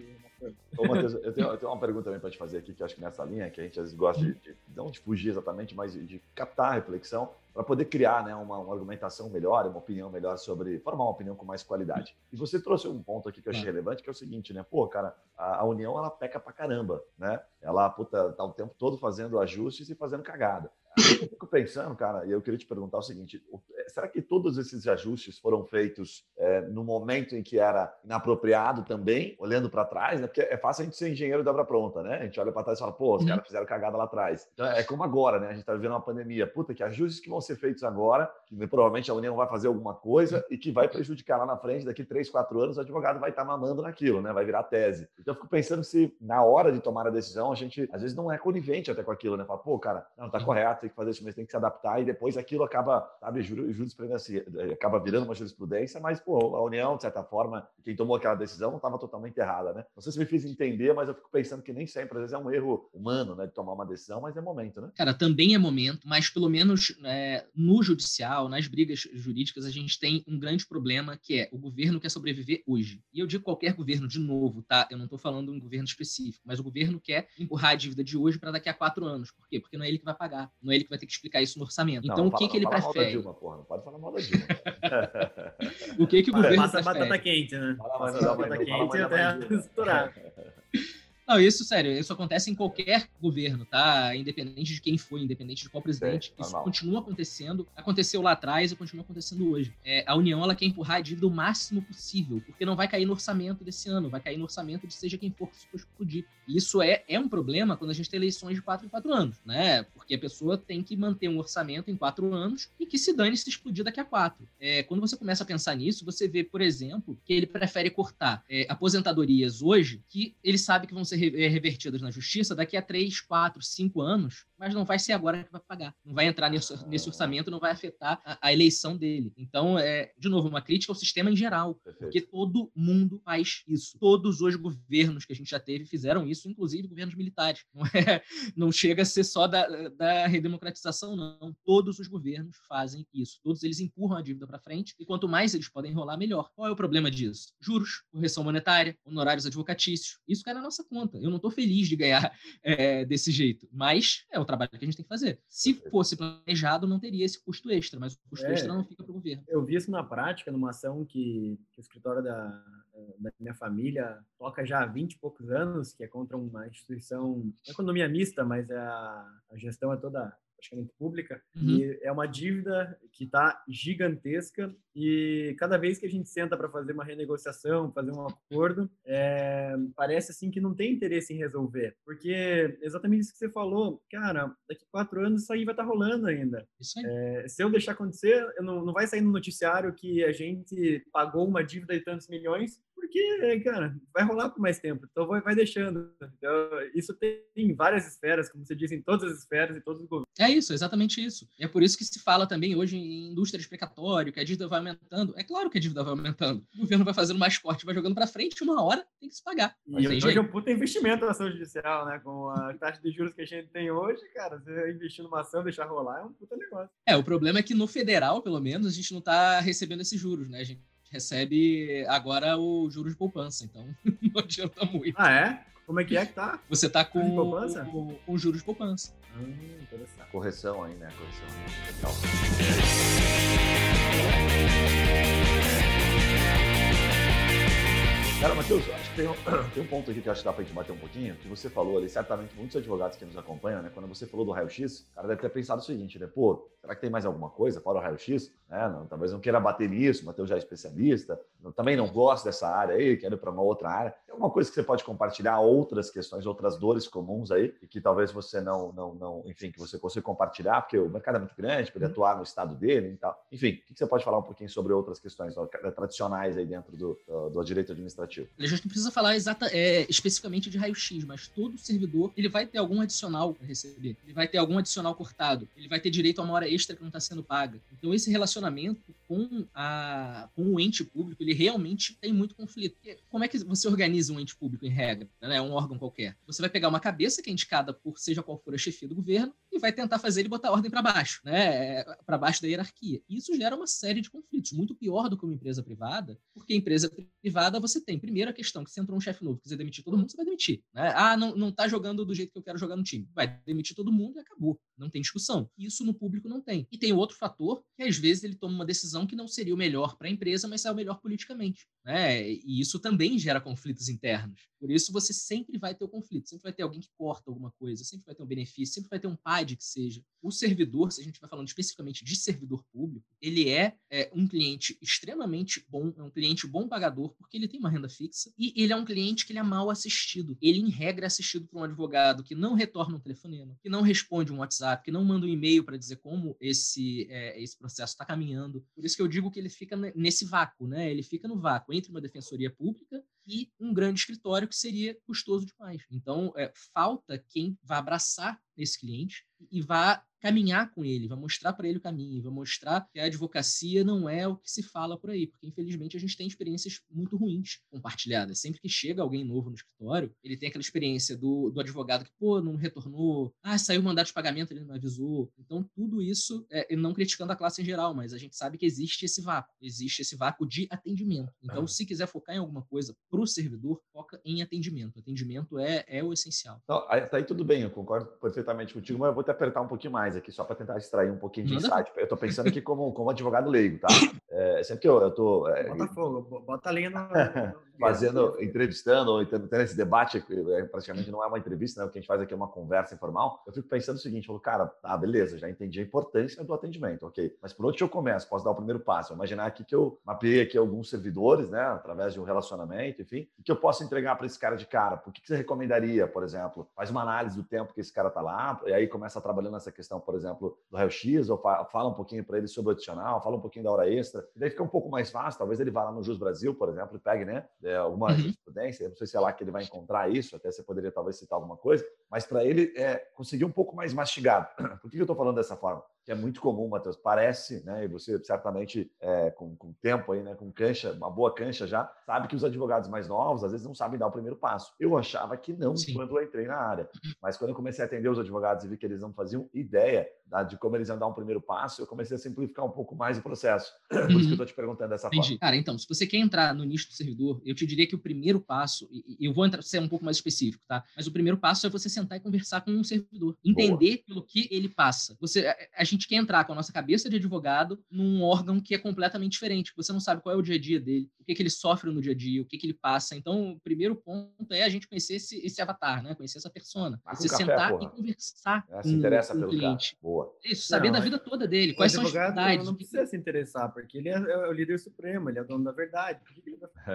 Ô, Matheus, eu tenho, eu tenho, uma pergunta também para te fazer aqui, que eu acho que nessa linha, que a gente às vezes gosta de, de não de fugir exatamente, mas de, de captar a reflexão para poder criar né, uma, uma, argumentação melhor, uma opinião melhor sobre, formar uma opinião com mais qualidade. E você trouxe um ponto aqui que eu achei relevante, que é o seguinte, né? Pô, cara, a, a União, ela peca pra caramba, né? Ela, puta, tá o tempo todo fazendo ajustes e fazendo cagada. Eu fico pensando, cara, e eu queria te perguntar o seguinte: será que todos esses ajustes foram feitos é, no momento em que era inapropriado também, olhando para trás, né? Porque é fácil a gente ser engenheiro da obra pronta, né? A gente olha para trás e fala, pô, os uhum. caras fizeram cagada lá atrás. Então é como agora, né? A gente está vivendo uma pandemia. Puta, que ajustes que vão ser feitos agora, que provavelmente a União vai fazer alguma coisa e que vai prejudicar lá na frente, daqui três, quatro anos, o advogado vai estar tá mamando naquilo, né? Vai virar tese. Então eu fico pensando se na hora de tomar a decisão, a gente às vezes não é conivente até com aquilo, né? Fala, pô, cara, não, tá correto, tem que fazer isso, mas tem que se adaptar e depois aquilo acaba, sabe, jurisprudência, acaba virando uma jurisprudência, mas, pô, a União, de certa forma, quem tomou aquela decisão estava totalmente errada, né? Não sei se me fiz entender, mas eu fico pensando que nem sempre, às vezes é um erro humano, né, de tomar uma decisão, mas é momento, né? Cara, também é momento, mas pelo menos é, no judicial, nas brigas jurídicas, a gente tem um grande problema que é o governo quer sobreviver hoje. E eu digo qualquer governo de novo, tá? Eu não estou falando um governo específico, mas o governo quer empurrar a dívida de hoje para daqui a quatro anos. Por quê? Porque não é ele que vai pagar, não é ele que vai ter que explicar isso no orçamento. Não, então, o que, que ele prefere? Dilma, porra. Não pode falar mal da Dilma. o que, que o governo Passa prefere? batata quente, né? Fala mais, batata quente até estourar. Não, isso, sério, isso acontece em qualquer governo, tá? Independente de quem foi, independente de qual presidente. É, isso normal. continua acontecendo. Aconteceu lá atrás e continua acontecendo hoje. É, a União, ela quer empurrar a dívida o máximo possível, porque não vai cair no orçamento desse ano, vai cair no orçamento de seja quem for que explodir. E isso é, é um problema quando a gente tem eleições de quatro em quatro anos, né? Porque a pessoa tem que manter um orçamento em quatro anos e que se dane se explodir daqui a quatro. É, quando você começa a pensar nisso, você vê, por exemplo, que ele prefere cortar é, aposentadorias hoje que ele sabe que vão ser é, revertidas na justiça daqui a três, quatro, cinco anos, mas não vai ser agora que vai pagar. Não vai entrar nesse, nesse orçamento, não vai afetar a, a, eleição dele. Então, é, de novo, uma crítica ao sistema em geral, Perfeito. porque todo mundo faz isso. Todos os governos que a gente já teve fizeram isso, inclusive governos militares. Não, é, não chega a ser só da, da redemocratização, não. Todos os governos fazem isso. Todos eles empurram a dívida para frente e quanto mais eles podem enrolar, melhor. Qual é o problema disso? Juros, correção monetária, honorários advocatícios. Isso cai na nossa conta. Eu não estou feliz de ganhar é, desse jeito, mas é o trabalho que a gente tem que fazer. Se fosse planejado, não teria esse custo extra, mas o custo é, extra não fica para o governo. Eu vi isso na prática, numa ação que, que o escritório da, da minha família toca já há 20 e poucos anos, que é contra uma instituição, economia mista, mas é a, a gestão é toda praticamente pública, uhum. e é uma dívida que está gigantesca e cada vez que a gente senta para fazer uma renegociação, fazer um acordo, é, parece assim que não tem interesse em resolver, porque exatamente isso que você falou, cara, daqui quatro anos isso aí vai estar tá rolando ainda. É, se eu deixar acontecer, não, não vai sair no noticiário que a gente pagou uma dívida de tantos milhões, porque, cara, vai rolar por mais tempo, então vai, vai deixando. Então, isso tem várias esferas, como você disse, em todas as esferas e todos os governos. É isso, exatamente isso. E é por isso que se fala também hoje em indústria de explicatório, que a dívida vai aumentando. É claro que a dívida vai aumentando. O governo vai fazendo mais corte, vai jogando para frente, uma hora tem que se pagar. E hoje é um puta investimento na ação judicial, né? Com a taxa de juros que a gente tem hoje, cara, você investir numa ação, deixar rolar, é um puta negócio. É, o problema é que no federal, pelo menos, a gente não está recebendo esses juros, né? A gente recebe agora o juros de poupança, então não adianta muito. Ah, é? Como é que é que tá? Você tá com, com, com juros de poupança. Hum, interessante. Correção aí, né? Correção. Legal. Cara, Matheus, acho que tem um, tem um ponto aqui que acho que dá pra gente bater um pouquinho, que você falou ali, certamente muitos advogados que nos acompanham, né? Quando você falou do raio-x, o cara deve ter pensado o seguinte, né? Pô, será que tem mais alguma coisa fora o raio-x? Né? Não, talvez não queira bater nisso, Matheus já é especialista, também não gosto dessa área aí, quero ir para uma outra área. Tem alguma coisa que você pode compartilhar, outras questões, outras dores comuns aí, e que talvez você não, não, não enfim, que você consiga compartilhar, porque o mercado é muito grande, para ele uhum. atuar no estado dele e tal. Enfim, o que você pode falar um pouquinho sobre outras questões tradicionais aí dentro do, do, direito administrativo? administrativo. A gente não precisa falar exata, é, especificamente de raio-x, mas todo servidor ele vai ter algum adicional para receber. Ele vai ter algum adicional cortado. Ele vai ter direito a uma hora extra que não está sendo paga. Então, esse relacionamento com, a, com o ente público, ele realmente tem muito conflito. Como é que você organiza um ente público em regra? Né? Um órgão qualquer. Você vai pegar uma cabeça que é indicada por seja qual for a chefia do governo e vai tentar fazer ele botar ordem para baixo, né? para baixo da hierarquia. Isso gera uma série de conflitos, muito pior do que uma empresa privada, porque empresa privada você tem primeiro a questão que se entrou um chefe novo, quiser demitir todo mundo, você vai demitir. Né? Ah, não, não tá jogando do jeito que eu quero jogar no time. Vai demitir todo mundo e acabou. Não tem discussão. Isso no público não tem. E tem outro fator que às vezes ele toma uma decisão que não seria o melhor para a empresa, mas é o melhor politicamente. Né? E isso também gera conflitos internos. Por isso você sempre vai ter o conflito, sempre vai ter alguém que corta alguma coisa, sempre vai ter um benefício, sempre vai ter um PAD que seja. O servidor, se a gente vai falando especificamente de servidor público, ele é, é um cliente extremamente bom, é um cliente bom pagador, porque ele tem uma renda fixa, e ele é um cliente que ele é mal assistido. Ele, em regra, é assistido por um advogado que não retorna um telefonema, que não responde um WhatsApp, que não manda um e-mail para dizer como esse, é, esse processo está caminhando. Por isso que eu digo que ele fica nesse vácuo, né? Ele fica no vácuo entre uma defensoria pública e um grande escritório que seria custoso demais. Então, é, falta quem vá abraçar esse cliente e vá caminhar com ele, vai mostrar para ele o caminho, vai mostrar que a advocacia não é o que se fala por aí, porque infelizmente a gente tem experiências muito ruins compartilhadas. Sempre que chega alguém novo no escritório, ele tem aquela experiência do, do advogado que, pô, não retornou, ah, saiu o mandato de pagamento, ele não avisou. Então, tudo isso, é, não criticando a classe em geral, mas a gente sabe que existe esse vácuo, existe esse vácuo de atendimento. Então, é. se quiser focar em alguma coisa para o servidor, foca em atendimento. Atendimento é, é o essencial. Não, aí, tá aí tudo bem, eu concordo perfeitamente contigo, mas eu vou te apertar um pouquinho mais aqui, só para tentar extrair um pouquinho de insight. Eu estou pensando aqui como, como advogado leigo, tá? É, sempre que eu, eu tô. É, bota fogo, bota a linha no. fazendo, entrevistando, ou tendo esse debate, é, praticamente não é uma entrevista, né? O que a gente faz aqui é uma conversa informal. Eu fico pensando o seguinte: falo, cara, tá, beleza, já entendi a importância do atendimento, ok. Mas por onde eu começo? Posso dar o primeiro passo? Imaginar aqui que eu mapeei aqui alguns servidores, né? Através de um relacionamento, enfim, o que eu posso entregar para esse cara de cara? Por que, que você recomendaria, por exemplo? Faz uma análise do tempo que esse cara tá lá, e aí começa a trabalhar nessa questão, por exemplo, do raio-x, ou fala um pouquinho para ele sobre o adicional, fala um pouquinho da hora extra. E daí fica um pouco mais fácil. Talvez ele vá lá no Jus Brasil, por exemplo, e pegue, né? É, alguma uhum. jurisprudência. Não sei se é lá que ele vai encontrar isso, até você poderia talvez citar alguma coisa, mas para ele é, conseguir um pouco mais mastigado. Por que eu estou falando dessa forma? Que é muito comum, Matheus. Parece, né? E você certamente, é, com, com tempo aí, né? Com cancha, uma boa cancha já, sabe que os advogados mais novos às vezes não sabem dar o primeiro passo. Eu achava que não Sim. quando eu entrei na área, mas quando eu comecei a atender os advogados e vi que eles não faziam ideia da, de como eles iam dar um primeiro passo, eu comecei a simplificar um pouco mais o processo. Por isso que eu estou uhum. te perguntando dessa Entendi. forma. Cara, então, se você quer entrar no nicho do servidor, eu te diria que o primeiro passo, e eu vou entrar, ser um pouco mais específico, tá? Mas o primeiro passo é você sentar e conversar com um servidor, entender boa. pelo que ele passa. Você, a, a gente quer entrar com a nossa cabeça de advogado num órgão que é completamente diferente. Você não sabe qual é o dia a dia dele, o que, que ele sofre no dia a dia, o que, que ele passa. Então, o primeiro ponto é a gente conhecer esse, esse avatar, né? Conhecer essa persona. Você café, sentar porra. e conversar é, se interessa com, o cliente. Cara. Boa. Isso, saber não, da vida toda dele. Quais são as dificuldades. Não precisa se interessar, porque ele é, é, o líder supremo, ele é o dono da verdade.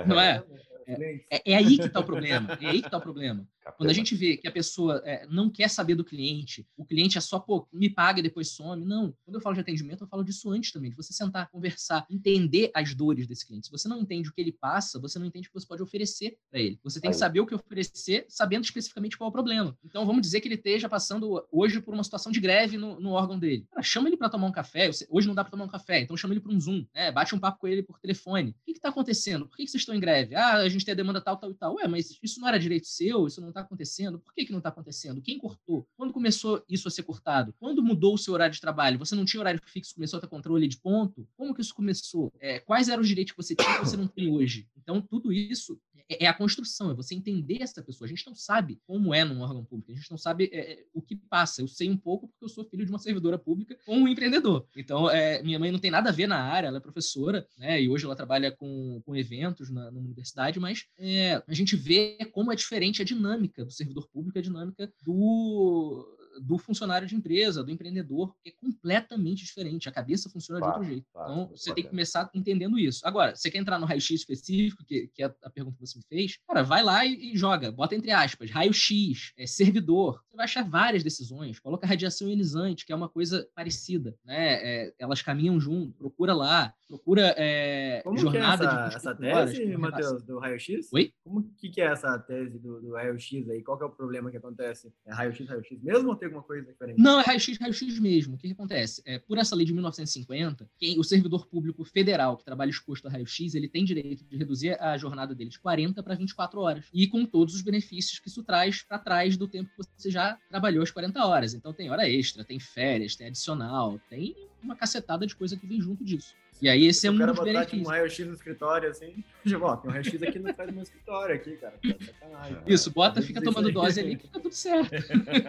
Não é? É, é, é, aí que está o problema. É aí que está o problema. Quando a gente vê que a pessoa é, não quer saber do cliente, o cliente é só, pô, me paga e depois some. Não. Quando eu falo de atendimento, eu falo disso antes também, de você sentar, conversar, entender as dores desse cliente. Se você não entende o que ele passa, você não entende o que você pode oferecer para ele. Você tem que saber o que oferecer, sabendo especificamente qual é o problema. Então, vamos dizer que ele esteja passando hoje por uma situação de greve no, no órgão dele. Cara, chama ele para tomar um café. Hoje não dá para tomar um café, então chama ele para um Zoom, né? bate um papo com ele por telefone. O que está acontecendo? Por que, que vocês estão em greve? Ah, a gente tem a demanda tal, tal e tal. Ué, mas isso não era direito seu, isso não está acontecendo. Por que, que não está acontecendo? Quem cortou? Quando começou isso a ser cortado? Quando mudou o seu horário de trabalho? Você não tinha horário fixo, começou a ter controle de ponto? Como que isso começou? É, quais eram os direitos que você tinha que você não tem hoje? Então, tudo isso é, é, a construção, é você entender essa pessoa. A gente não sabe como é num órgão público, a gente não sabe é, é, o que passa. Eu sei um pouco porque eu sou filho de uma servidora pública com um empreendedor. Então, é, minha mãe não tem nada a ver na área, ela é professora, né? E hoje ela trabalha com, com eventos na, na universidade, mas é, a gente vê como é diferente a dinâmica do servidor público, a dinâmica do do funcionário de empresa, do empreendedor, que é completamente diferente. A cabeça funciona claro, de outro jeito. Claro, então, você tem que começar entendendo isso. Agora, você quer entrar no raio-x específico, que, que, é a pergunta que você me fez, cara, vai lá e, e joga, bota entre aspas, raio-x, é, servidor. Você vai achar várias decisões. Coloca radiação ionizante, que é uma coisa parecida, né? É, elas caminham junto, procura lá, procura é, Como jornada que é essa, essa tese, Matheus, do raio-x? Oi? Como que, que é essa tese do, do raio-x aí? Qual que é o problema que acontece? É raio-x, raio-x mesmo tem alguma coisa diferente? Não, é raio-x, raio-x mesmo. O que, que acontece? É, por essa lei de 1950, quem, o servidor público federal que trabalha exposto a raio-x, ele tem direito de reduzir a jornada dele de 40 para 24 horas. E com todos os benefícios que isso traz para trás do tempo que você já trabalhou as 40 horas. Então tem hora extra, tem férias, tem adicional, tem uma cacetada de coisa que vem junto disso. E aí esse é um dos benefícios. Tipo, um raio-x no escritório, assim, tipo, ó, tem um raio-x aqui no meu escritório aqui, cara. Tá Isso, bota, fica tomando dose ali que fica tudo certo.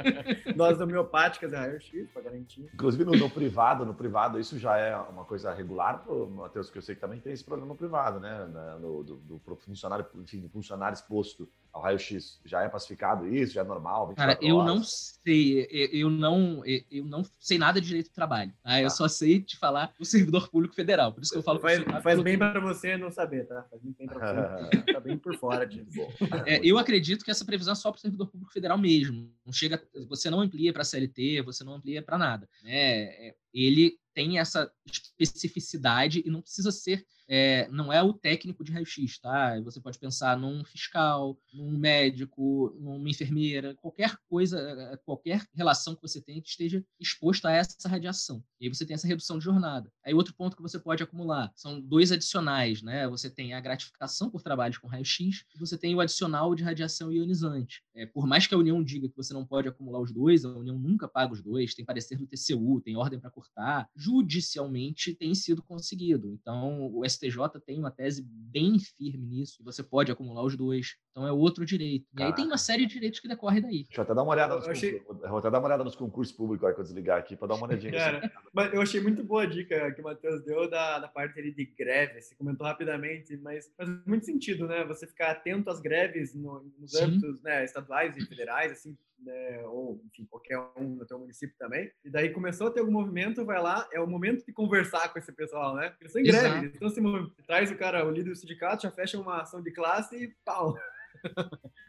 Doses homeopáticas é raio-x, pra garantir. Inclusive no, no, privado, no privado, isso já é uma coisa regular, Matheus, que eu sei que também tem esse problema no privado, né? No, do, do funcionário, enfim, do funcionário exposto ao raio-x. Já é pacificado isso? Já é normal? Cara, eu horas? não sei. Eu não, eu não sei nada de direito do trabalho. Tá? Eu ah. só sei te falar do servidor público federal. Por isso que eu falo Faz, faz bem para você não saber, tá? Faz bem para você. tá bem por fora disso. É, eu acredito que essa previsão é só para o servidor público federal mesmo. Não chega, você não amplia para CLT, você não amplia para nada. Né? É, ele tem essa especificidade e não precisa ser é, não é o técnico de raio-x, tá? Você pode pensar num fiscal, num médico, numa enfermeira, qualquer coisa, é, qualquer relação que você tenha que esteja exposto a essa radiação. E aí você tem essa redução de jornada. Aí outro ponto que você pode acumular são dois adicionais, né? Você tem a gratificação por trabalhos com raio-x e você tem o adicional de radiação ionizante. É, por mais que a União diga que você não pode acumular os dois, a União nunca paga os dois, tem parecer do TCU, tem ordem para cortar. Judicialmente tem sido conseguido. Então, o STJ tem uma tese bem firme nisso, e você pode acumular os dois. Então, é outro direito. E aí tem uma série de direitos que decorre daí. Deixa eu até dar uma olhada nos, achei... concursos, vou até dar uma olhada nos concursos públicos aí que eu desligar aqui, para dar uma olhadinha. Cara, mas eu achei muito boa a dica que o Matheus deu da, da parte ali de greve. Você comentou rapidamente, mas faz muito sentido, né? Você ficar atento às greves no, nos âmbitos né, estaduais e federais, assim, né, ou enfim, qualquer um no teu município também. E daí começou a ter algum movimento, vai lá, é o momento de conversar com esse pessoal, né? Eles estão em greve, então se traz o cara, o líder do sindicato, já fecha uma ação de classe e pau.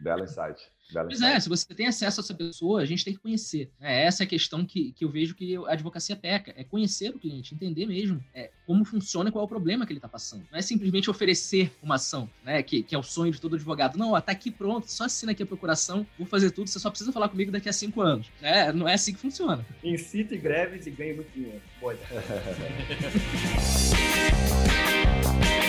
Belo insight. Belo pois é, insight. é, se você tem acesso a essa pessoa, a gente tem que conhecer. É, essa é a questão que, que eu vejo que a advocacia peca. É conhecer o cliente, entender mesmo é, como funciona e qual é o problema que ele está passando. Não é simplesmente oferecer uma ação, né? Que, que é o sonho de todo advogado. Não, ó, tá aqui pronto, só assina aqui a procuração, vou fazer tudo, você só precisa falar comigo daqui a cinco anos. É, não é assim que funciona. Incite greves e ganhe muito dinheiro. Pode.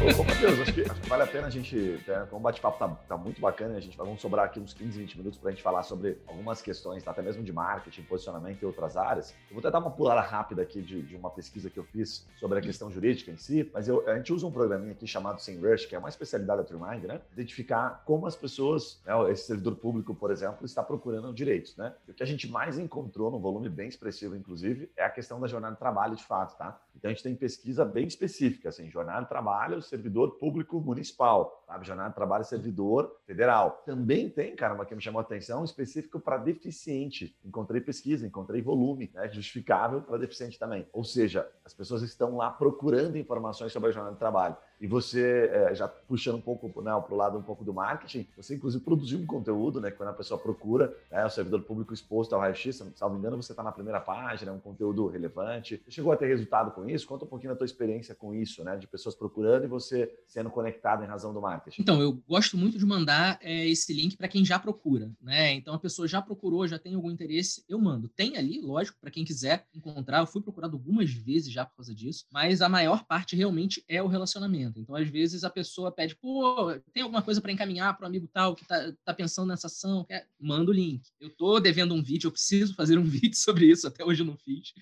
Ô, Matheus, acho que, acho que, vale a pena a gente. Né, como o bate-papo tá, tá, muito bacana, a gente vai sobrar aqui uns 15, 20 minutos para a gente falar sobre algumas questões, tá? até mesmo de marketing, posicionamento e outras áreas. Eu vou dar uma pulada rápida aqui de, de uma pesquisa que eu fiz sobre a questão jurídica em si, mas eu, a gente usa um programinha aqui chamado SEMrush, que é uma especialidade da TrueMind, né? Identificar como as pessoas, né, esse servidor público, por exemplo, está procurando direitos, né? E o que a gente mais encontrou, num volume bem expressivo, inclusive, é a questão da jornada de trabalho de fato, tá? Então a gente tem pesquisa bem específica, assim, jornada de trabalho, servidor público municipal, sabe? Jornada de trabalho, servidor federal. Também tem, cara, uma que me chamou a atenção, específico para deficiente. Encontrei pesquisa, encontrei volume, né? Justificável para deficiente também. Ou seja, as pessoas estão lá procurando informações sobre a jornada de trabalho e você, é, já puxando um pouco né, para o lado um pouco do marketing, você inclusive produziu um conteúdo, né, quando a pessoa procura né, o servidor público exposto ao raio-x, me engano, você está na primeira página, é um conteúdo relevante. Você chegou a ter resultado com isso? Conta um pouquinho da tua experiência com isso, né, de pessoas procurando e você sendo conectado em razão do marketing. Então, eu gosto muito de mandar é, esse link para quem já procura, né? Então, a pessoa já procurou, já tem algum interesse, eu mando. Tem ali, lógico, para quem quiser encontrar. Eu fui procurado algumas vezes já por causa disso, mas a maior parte realmente é o relacionamento. Então, às vezes, a pessoa pede, pô, tem alguma coisa para encaminhar para um amigo tal que tá, tá pensando nessa ação? Quer? Manda o link. Eu tô devendo um vídeo, eu preciso fazer um vídeo sobre isso, até hoje eu não fiz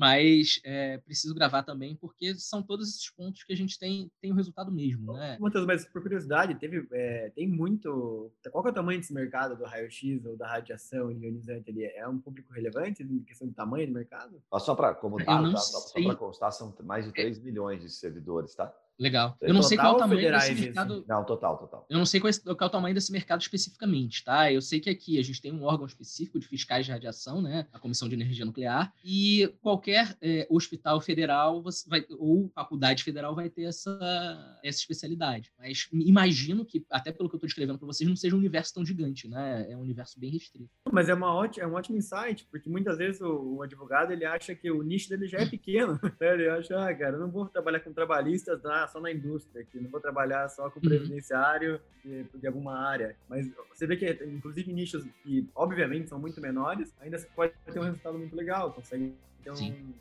mas é, preciso gravar também, porque são todos esses pontos que a gente tem, tem o resultado mesmo, né? Matheus, mas por curiosidade, teve, é, tem muito... Qual é o tamanho desse mercado do raio-x ou da radiação ionizante ali? É um público relevante em questão de tamanho de mercado? Só para como dado, tá? só para constar, são mais de 3 milhões de servidores, tá? Legal. Eu não sei qual é o tamanho desse mercado. Não, total, total. Eu não sei qual é, qual é, o tamanho desse mercado especificamente, tá? Eu sei que aqui a gente tem um órgão específico de fiscais de radiação, né? A Comissão de Energia Nuclear, e qualquer é, hospital federal vai, ou faculdade federal vai ter essa, essa especialidade. Mas imagino que, até pelo que eu estou descrevendo para vocês, não seja um universo tão gigante, né? É um universo bem restrito. Mas é, uma ótima, é um ótimo insight, porque muitas vezes o, o advogado ele acha que o nicho dele já é pequeno. ele acha, ah, cara, eu não vou trabalhar com trabalhistas, tá? Só na indústria, que não vou trabalhar só com uhum. previdenciário de, de, alguma área. Mas você vê que, inclusive, nichos que, obviamente, são muito menores, ainda pode ter um resultado muito legal, consegue ter um,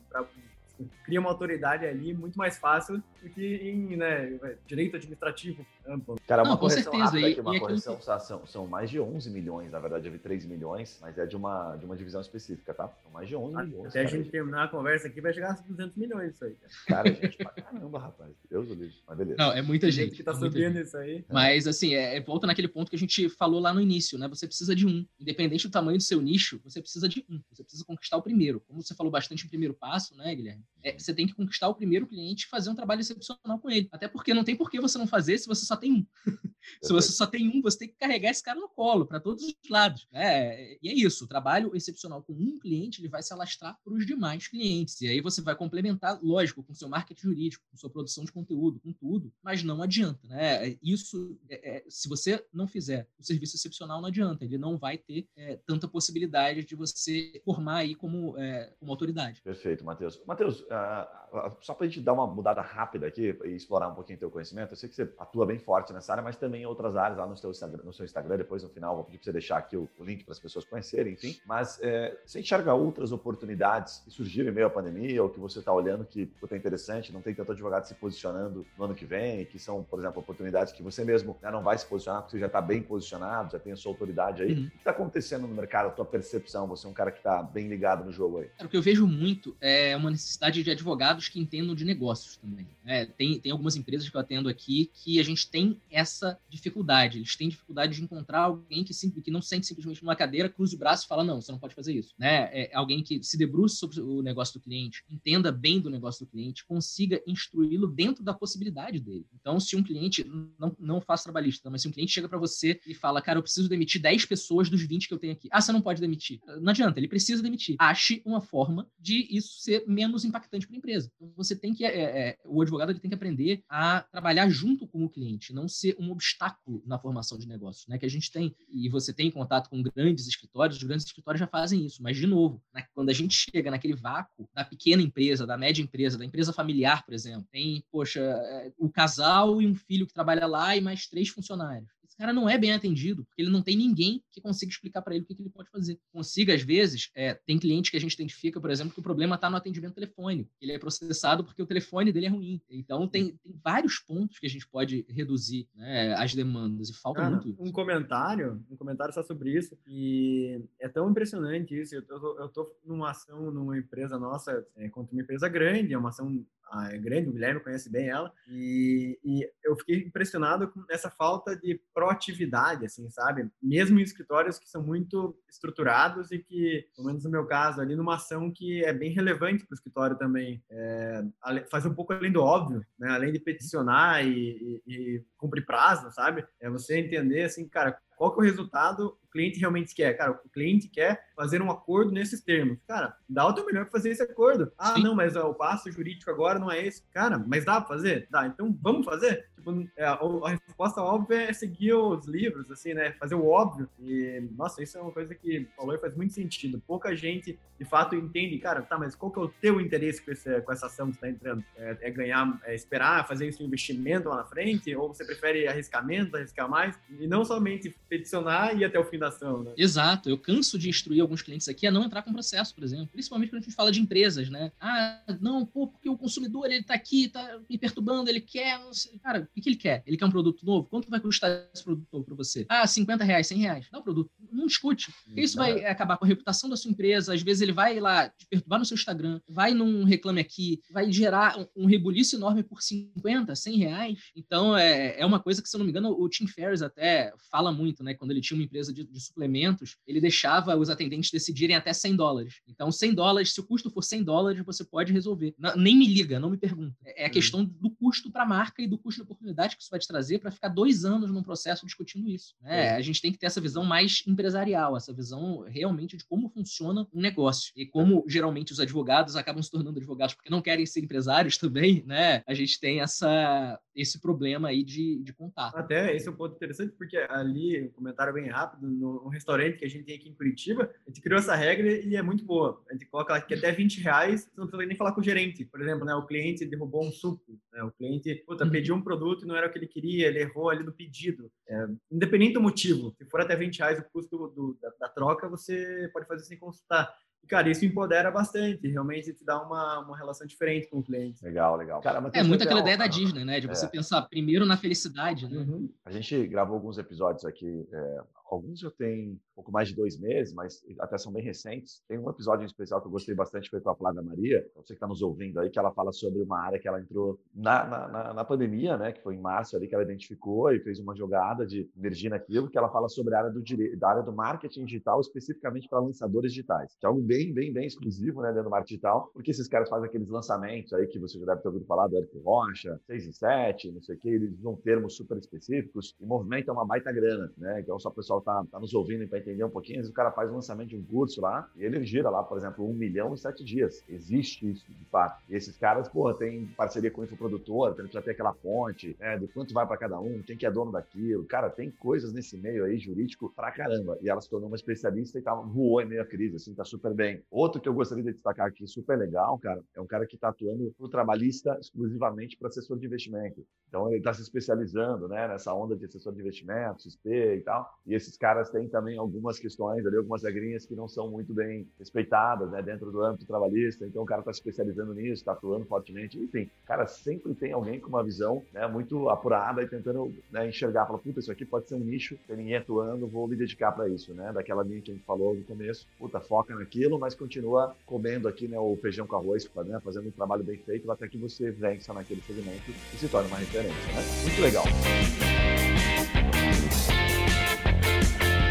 cria uma autoridade ali muito mais fácil do que em né, direito administrativo amplo. Cara, uma Não, correção com certeza. Aqui, uma e correção, aquilo... são, são mais de 11 milhões, na verdade, eu vi 3 milhões, mas é de uma, de uma divisão específica, tá? São mais de 11 ah, milhões. Até a gente terminar a conversa aqui, vai chegar a 200 milhões isso aí. Cara, cara gente, pra caramba, rapaz. Deus do livro. Mas beleza. Não, é muita gente. gente que tá é subindo isso aí. Mas, assim, é, é, volta naquele ponto que a gente falou lá no início, né? Você precisa de um. Independente do tamanho do seu nicho, você precisa de um. Você precisa conquistar o primeiro. Como você falou bastante em primeiro passo, né, Guilherme? É, você tem que conquistar o primeiro cliente e fazer um trabalho excepcional com ele. Até porque não tem por que você não fazer se você só tem um. se você só tem um, você tem que carregar esse cara no colo, para todos os lados. Né? E é isso, o trabalho excepcional com um cliente, ele vai se alastrar para os demais clientes. E aí você vai complementar, lógico, com seu marketing jurídico, com sua produção de conteúdo, com tudo, mas não adianta. Né? Isso, é, é, se você não fizer o serviço excepcional, não adianta. Ele não vai ter é, tanta possibilidade de você formar aí como, é, como autoridade. Perfeito, Matheus. Matheus, uh, só para a gente dar uma mudada rápida aqui e explorar um pouquinho teu conhecimento, eu sei que você atua bem forte nessa área, mas também em outras áreas lá no seu Instagram, no seu Instagram. Depois, no final, vou pedir para você deixar aqui o, o link para as pessoas conhecerem, enfim. Mas é, você enxerga outras oportunidades que surgiram em meio à pandemia ou que você está olhando que é interessante, não tem tanto advogado se posicionando no ano que vem, que são, por exemplo, oportunidades que você mesmo né, não vai se posicionar porque você já está bem posicionado, já tem a sua autoridade aí. Uhum. O que está acontecendo no mercado, a tua percepção? Você é um cara que está bem ligado no jogo aí. o que eu vejo muito é uma necessidade de advogados que entendam de negócios também. É, tem, tem algumas empresas que eu atendo aqui que a gente tem essa dificuldade. Eles têm dificuldade de encontrar alguém que, sim, que não sente simplesmente numa cadeira, cruze o braço e fala, não, você não pode fazer isso. Né? É alguém que se debruce sobre o negócio do cliente, entenda bem do negócio do cliente, consiga instruí-lo dentro da possibilidade dele. Então, se um cliente, não, não faço trabalhista, mas se um cliente chega para você e fala, cara, eu preciso demitir 10 pessoas dos 20 que eu tenho aqui. Ah, você não pode demitir. Não adianta, ele precisa demitir. Ache uma forma de isso ser menos impactante para a empresa. Então, você tem que, é, é, o advogado ele tem que aprender a trabalhar junto com o cliente, não ser um obstáculo na formação de negócios, né? Que a gente tem, e você tem contato com grandes escritórios, os grandes escritórios já fazem isso, mas, de novo, né, quando a gente chega naquele vácuo da pequena empresa, da média empresa, da empresa familiar, por exemplo, tem, poxa, é, o casal e um filho que trabalha lá e mais três funcionários cara não é bem atendido, porque ele não tem ninguém que consiga explicar para ele o que, que, ele pode fazer. Consiga, às vezes, é, tem cliente que a gente identifica, por exemplo, que o problema está no atendimento telefônico. Ele é processado porque o telefone dele é ruim. Então, tem, tem vários pontos que a gente pode reduzir né, as demandas, e falta cara, muito isso. Um comentário, um comentário só sobre isso, e é tão impressionante isso. Eu tô, eu tô numa ação numa empresa nossa, é, contra uma empresa grande, é uma ação é grande, o Guilherme conhece bem ela, e, e, eu fiquei impressionado com essa falta de proatividade, assim, sabe? Mesmo em escritórios que são muito estruturados e que, pelo menos no meu caso, ali numa ação que é bem relevante para o escritório também, é, fazer um pouco além do óbvio, né? Além de peticionar e, e, e cumprir prazo, sabe? É você entender, assim, cara, qual que é o resultado o cliente realmente quer? Cara, o cliente quer fazer um acordo nesses termos. Cara, dá o teu melhor para fazer esse acordo. Ah, Sim. não, mas ó, o passo jurídico agora não é esse. Cara, mas dá para fazer? Dá, então vamos fazer? Tipo, é, a resposta óbvia é seguir os livros, assim, né? Fazer o óbvio. E, nossa, isso é uma coisa que falou e faz muito sentido. Pouca gente, de fato, entende, cara, tá, mas qual que é o teu interesse com, esse, com essa ação que você tá entrando? É, é ganhar, é esperar, fazer esse investimento lá na frente? Ou você prefere arriscamento, arriscar mais? E não somente peticionar e ir até o fim da ação, né? Exato. Eu canso de instruir alguns clientes aqui a não entrar com processo, por exemplo. Principalmente quando a gente fala de empresas, né? Ah, não, pô, porque o consumidor, ele tá aqui, tá me perturbando, ele quer, não sei. Cara, o que ele quer? Ele quer um produto novo? Quanto vai custar esse produto novo para você? Ah, 50 reais, 100 reais. Dá o produto. Não discute. Porque isso vai acabar com a reputação da sua empresa. Às vezes ele vai lá te perturbar no seu Instagram, vai num reclame aqui, vai gerar um rebuliço enorme por 50, 100 reais. Então, é, é uma coisa que, se eu não me engano, o Tim Ferriss até fala muito, né? Quando ele tinha uma empresa de, de suplementos, ele deixava os atendentes decidirem até 100 dólares. Então, 100 dólares, se o custo for 100 dólares, você pode resolver. Não, nem me liga, não me pergunta. É a uhum. questão do custo para a marca e do custo da oportunidade que isso vai te trazer para ficar dois anos num processo discutindo isso. Né? É. A gente tem que ter essa visão mais empresarial, essa visão realmente de como funciona um negócio. E como geralmente os advogados acabam se tornando advogados porque não querem ser empresários também, né? A gente tem essa, esse problema aí de, de contato. Até esse é um ponto interessante, porque ali, um comentário bem rápido, no, restaurante que a gente tem aqui em Curitiba, a gente criou essa regra e é muito boa. A gente coloca aqui até 20 reais, você não precisa nem falar com o gerente. Por exemplo, né, o cliente derrubou um suco, né, o cliente puta, uhum. pediu um produto e não era o que ele queria, ele errou ali no pedido. É, independente do motivo, se for até 20 reais o custo do, da, da troca, você pode fazer sem consultar. E, cara, isso empodera bastante, realmente te dá uma, uma relação diferente com o cliente. Legal, legal. Cara, é muito aquela ideia da Disney, né? De você é. pensar primeiro na felicidade, né? Uhum. A gente gravou alguns episódios aqui é, Alguns já têm um pouco mais de dois meses, mas até são bem recentes. Tem um episódio especial que eu gostei bastante, foi com a Flávia Maria, você que está nos ouvindo aí, que ela fala sobre uma área que ela entrou na, na, na, pandemia, né, que foi em março ali, que ela identificou e fez uma jogada de energia naquilo, que ela fala sobre a área do, da área do marketing digital, especificamente para lançadores digitais, que é algo bem, bem, bem exclusivo, né, dentro do marketing digital, porque esses caras fazem aqueles lançamentos aí que você já deve ter ouvido falar do Eric Rocha, 6 em 7, não sei o que, eles usam termos super específicos, e movimento é uma baita grana, né, então só o pessoal pessoal tá, tá nos ouvindo para entender um pouquinho, o cara faz o lançamento de um curso lá e ele gira lá, por exemplo, um milhão em sete dias. Existe isso, de fato. E esses caras, porra, tem parceria com o infoprodutor, tem que ter aquela ponte, né, do quanto vai para cada um, quem que é dono daquilo. Cara, tem coisas nesse meio aí jurídico pra caramba. E ela se tornou uma especialista e tá, voou em meio à crise, assim, tá super bem. Outro que eu gostaria de destacar aqui, super legal, cara, é um cara que tá atuando no trabalhista exclusivamente para assessor de investimento. Então ele está se especializando, né, nessa onda de assessor de investimento, XP e tal. E esses caras têm também algumas questões ali, algumas regrinhas que não são muito bem respeitadas, né, dentro do âmbito trabalhista. Então o cara está se especializando nisso, está atuando fortemente. Enfim, cara, sempre tem alguém com uma visão, né, muito apurada e tentando né, enxergar, falar, puta, isso aqui pode ser um nicho, tem ninguém atuando, vou me dedicar para isso, né? Daquela linha que a gente falou no começo, puta, foca naquilo, mas continua comendo aqui, né, o feijão com arroz, né, fazendo um trabalho bem feito até que você vença naquele segmento e se torne uma referência, né? Muito legal.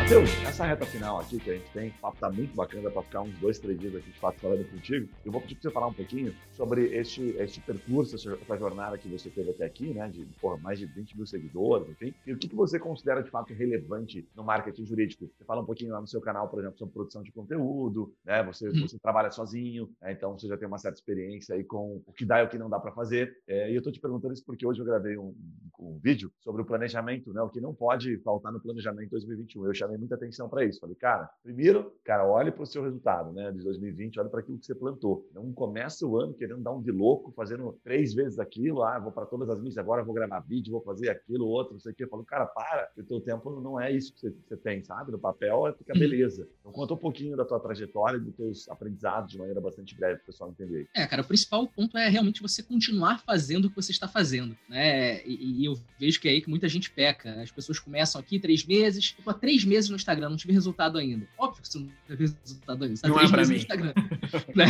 Matheus, nessa reta final aqui que a gente tem, o papo tá muito bacana para ficar uns dois, três dias aqui de fato falando contigo. Eu vou pedir para você falar um pouquinho sobre este, este percurso, essa jornada que você teve até aqui, né? De porra, mais de 20 mil seguidores, enfim. E o que, que você considera de fato relevante no marketing jurídico? Você fala um pouquinho lá no seu canal, por exemplo, sobre produção de conteúdo, né? Você, uhum. você trabalha sozinho, né? então você já tem uma certa experiência aí com o que dá e o que não dá para fazer. É, e eu tô te perguntando isso porque hoje eu gravei um, um vídeo sobre o planejamento, né? O que não pode faltar no planejamento 2021. Eu chamei muita atenção para isso. Falei, cara, primeiro, cara, olhe para o seu resultado, né, de 2020, olhe para aquilo que você plantou. Não começa o ano querendo dar um de louco, fazendo três vezes aquilo, ah, vou para todas as mídias, agora vou gravar vídeo, vou fazer aquilo, outro, não sei o quê. Eu falo, cara, para, o teu tempo não é isso que você, você tem, sabe? No papel é fica beleza. Então conta um pouquinho da tua trajetória, dos teus aprendizados de maneira bastante breve para o pessoal entender. É, cara, o principal ponto é realmente você continuar fazendo o que você está fazendo, né? E, e eu vejo que é aí que muita gente peca. As pessoas começam aqui três meses, eu tô há três meses no Instagram, não tive resultado ainda. Óbvio que você não teve resultado ainda. Você não é pra mim. né?